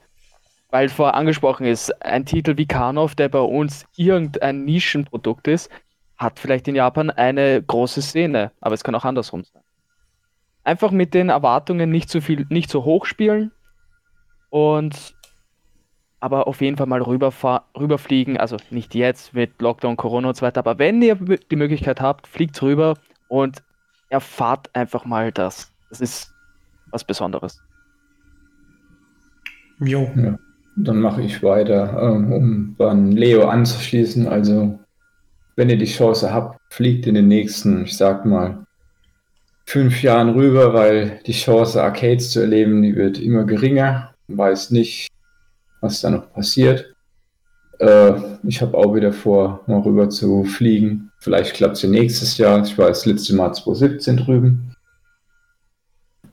weil vorher angesprochen ist, ein Titel wie Karnov, der bei uns irgendein Nischenprodukt ist, hat vielleicht in Japan eine große Szene, aber es kann auch andersrum sein. Einfach mit den Erwartungen nicht so viel, nicht so hoch spielen und aber auf jeden Fall mal rüberfliegen, also nicht jetzt mit Lockdown, Corona und so weiter, aber wenn ihr die Möglichkeit habt, fliegt rüber und erfahrt einfach mal das. Das ist was Besonderes. Jo. Ja, dann mache ich weiter, ähm, um dann Leo anzuschließen. Also, wenn ihr die Chance habt, fliegt in den nächsten, ich sag mal, fünf Jahren rüber, weil die Chance, Arcades zu erleben, die wird immer geringer. Man weiß nicht, was da noch passiert. Äh, ich habe auch wieder vor, mal rüber zu fliegen. Vielleicht klappt es ja nächstes Jahr. Ich war das letzte Mal 2017 drüben.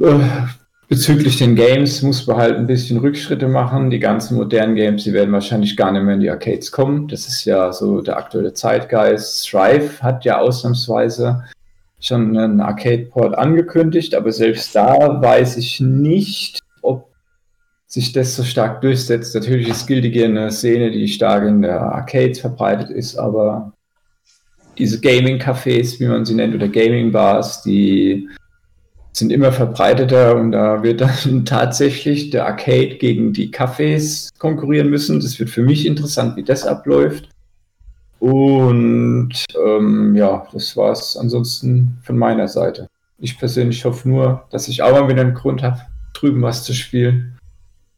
Äh, bezüglich den Games muss man halt ein bisschen Rückschritte machen. Die ganzen modernen Games, die werden wahrscheinlich gar nicht mehr in die Arcades kommen. Das ist ja so der aktuelle Zeitgeist. Strive hat ja ausnahmsweise schon einen Arcade-Port angekündigt, aber selbst da weiß ich nicht, ob sich das so stark durchsetzt. Natürlich ist Guilty eine Szene, die stark in der Arcades verbreitet ist, aber diese Gaming-Cafés, wie man sie nennt, oder Gaming-Bars, die sind immer verbreiteter und da wird dann (laughs) tatsächlich der Arcade gegen die Cafés konkurrieren müssen. Das wird für mich interessant, wie das abläuft. Und ähm, ja, das war es ansonsten von meiner Seite. Ich persönlich hoffe nur, dass ich auch mal wieder einen Grund habe, drüben was zu spielen.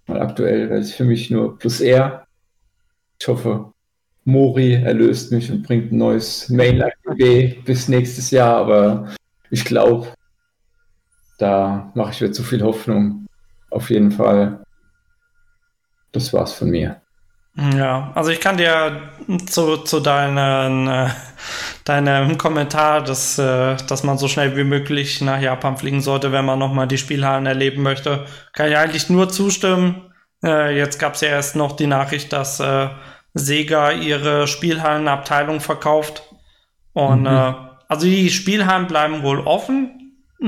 Weil aktuell wäre es für mich nur plus R. Ich hoffe, Mori erlöst mich und bringt ein neues Mainline-BB bis nächstes Jahr, aber ich glaube, da mache ich mir zu viel Hoffnung. Auf jeden Fall. Das war's von mir. Ja, also ich kann dir zu, zu deinen, äh, deinem Kommentar, dass, äh, dass man so schnell wie möglich nach Japan fliegen sollte, wenn man nochmal die Spielhallen erleben möchte, kann ich eigentlich nur zustimmen. Äh, jetzt gab es ja erst noch die Nachricht, dass äh, Sega ihre Spielhallenabteilung verkauft. Und mhm. äh, also die Spielhallen bleiben wohl offen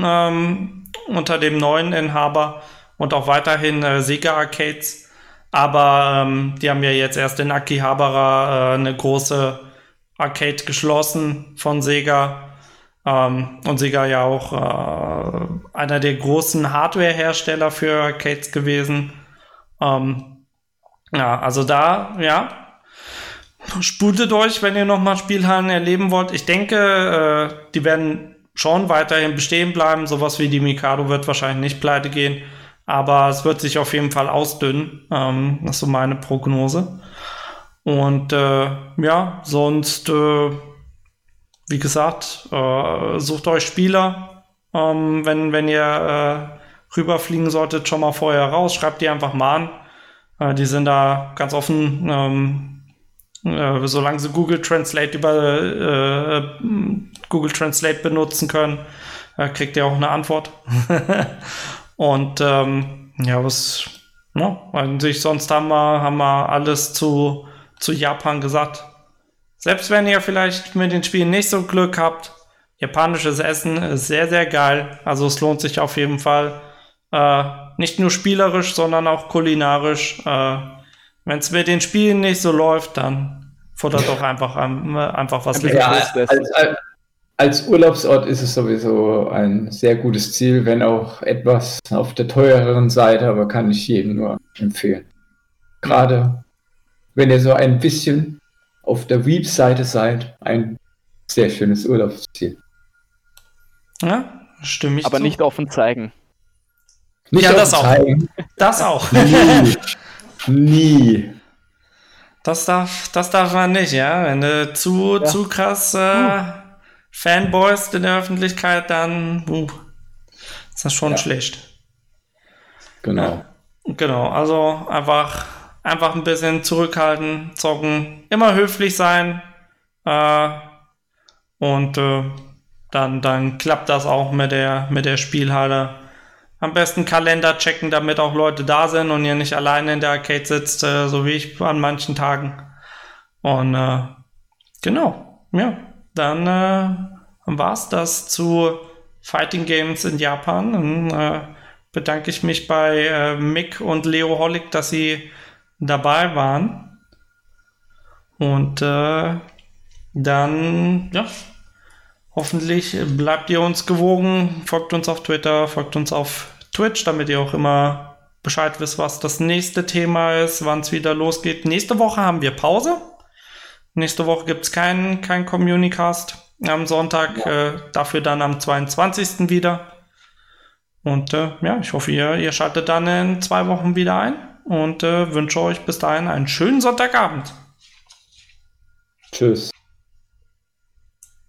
ähm, unter dem neuen Inhaber und auch weiterhin äh, Sega Arcades. Aber ähm, die haben ja jetzt erst in Akihabara äh, eine große Arcade geschlossen von Sega. Ähm, und Sega ja auch äh, einer der großen Hardware-Hersteller für Arcades gewesen. Ähm, ja, also da, ja, sputet euch, wenn ihr nochmal Spielhallen erleben wollt. Ich denke, äh, die werden schon weiterhin bestehen bleiben. Sowas wie die Mikado wird wahrscheinlich nicht pleite gehen. Aber es wird sich auf jeden Fall ausdünnen. Ähm, das ist so meine Prognose. Und äh, ja, sonst, äh, wie gesagt, äh, sucht euch Spieler. Ähm, wenn, wenn ihr äh, rüberfliegen solltet, schon mal vorher raus. Schreibt die einfach mal an. Äh, die sind da ganz offen. Ähm, äh, solange sie Google Translate über Google Translate benutzen können, kriegt ihr auch eine Antwort. (laughs) Und ähm, ja, was, ne, sich sonst haben wir, haben wir alles zu, zu Japan gesagt. Selbst wenn ihr vielleicht mit den Spielen nicht so Glück habt, japanisches Essen ist sehr, sehr geil. Also es lohnt sich auf jeden Fall. Äh, nicht nur spielerisch, sondern auch kulinarisch. Äh, Wenn es mit den Spielen nicht so läuft, dann futtert doch einfach, einfach was ja, als, als, als, Urlaubsort ist es sowieso ein sehr gutes Ziel, wenn auch etwas auf der teureren Seite, aber kann ich jedem nur empfehlen. Gerade wenn ihr so ein bisschen auf der Weep-Seite seid, ein sehr schönes Urlaubsziel. Ja, stimme ich Aber zu. nicht offen zeigen. Nicht ja, das zeigen. auch. Das auch. (laughs) Nie. Das darf, das darf man nicht, ja. Wenn du zu, ja. zu krass äh, Fanboys in der Öffentlichkeit, dann uh, ist das schon ja. schlecht. Genau. Ja. Genau, also einfach, einfach ein bisschen zurückhalten, zocken, immer höflich sein. Äh, und äh, dann, dann klappt das auch mit der, mit der Spielhalle. Am besten Kalender checken, damit auch Leute da sind und ihr nicht alleine in der Arcade sitzt, äh, so wie ich an manchen Tagen. Und äh, genau, ja, dann äh, war's das zu Fighting Games in Japan. Und, äh, bedanke ich mich bei äh, Mick und Leo Hollig, dass sie dabei waren. Und äh, dann, ja, hoffentlich bleibt ihr uns gewogen, folgt uns auf Twitter, folgt uns auf Twitch, damit ihr auch immer Bescheid wisst, was das nächste Thema ist, wann es wieder losgeht. Nächste Woche haben wir Pause. Nächste Woche gibt es keinen kein Communicast am Sonntag, ja. äh, dafür dann am 22. wieder. Und äh, ja, ich hoffe, ihr, ihr schaltet dann in zwei Wochen wieder ein und äh, wünsche euch bis dahin einen schönen Sonntagabend. Tschüss.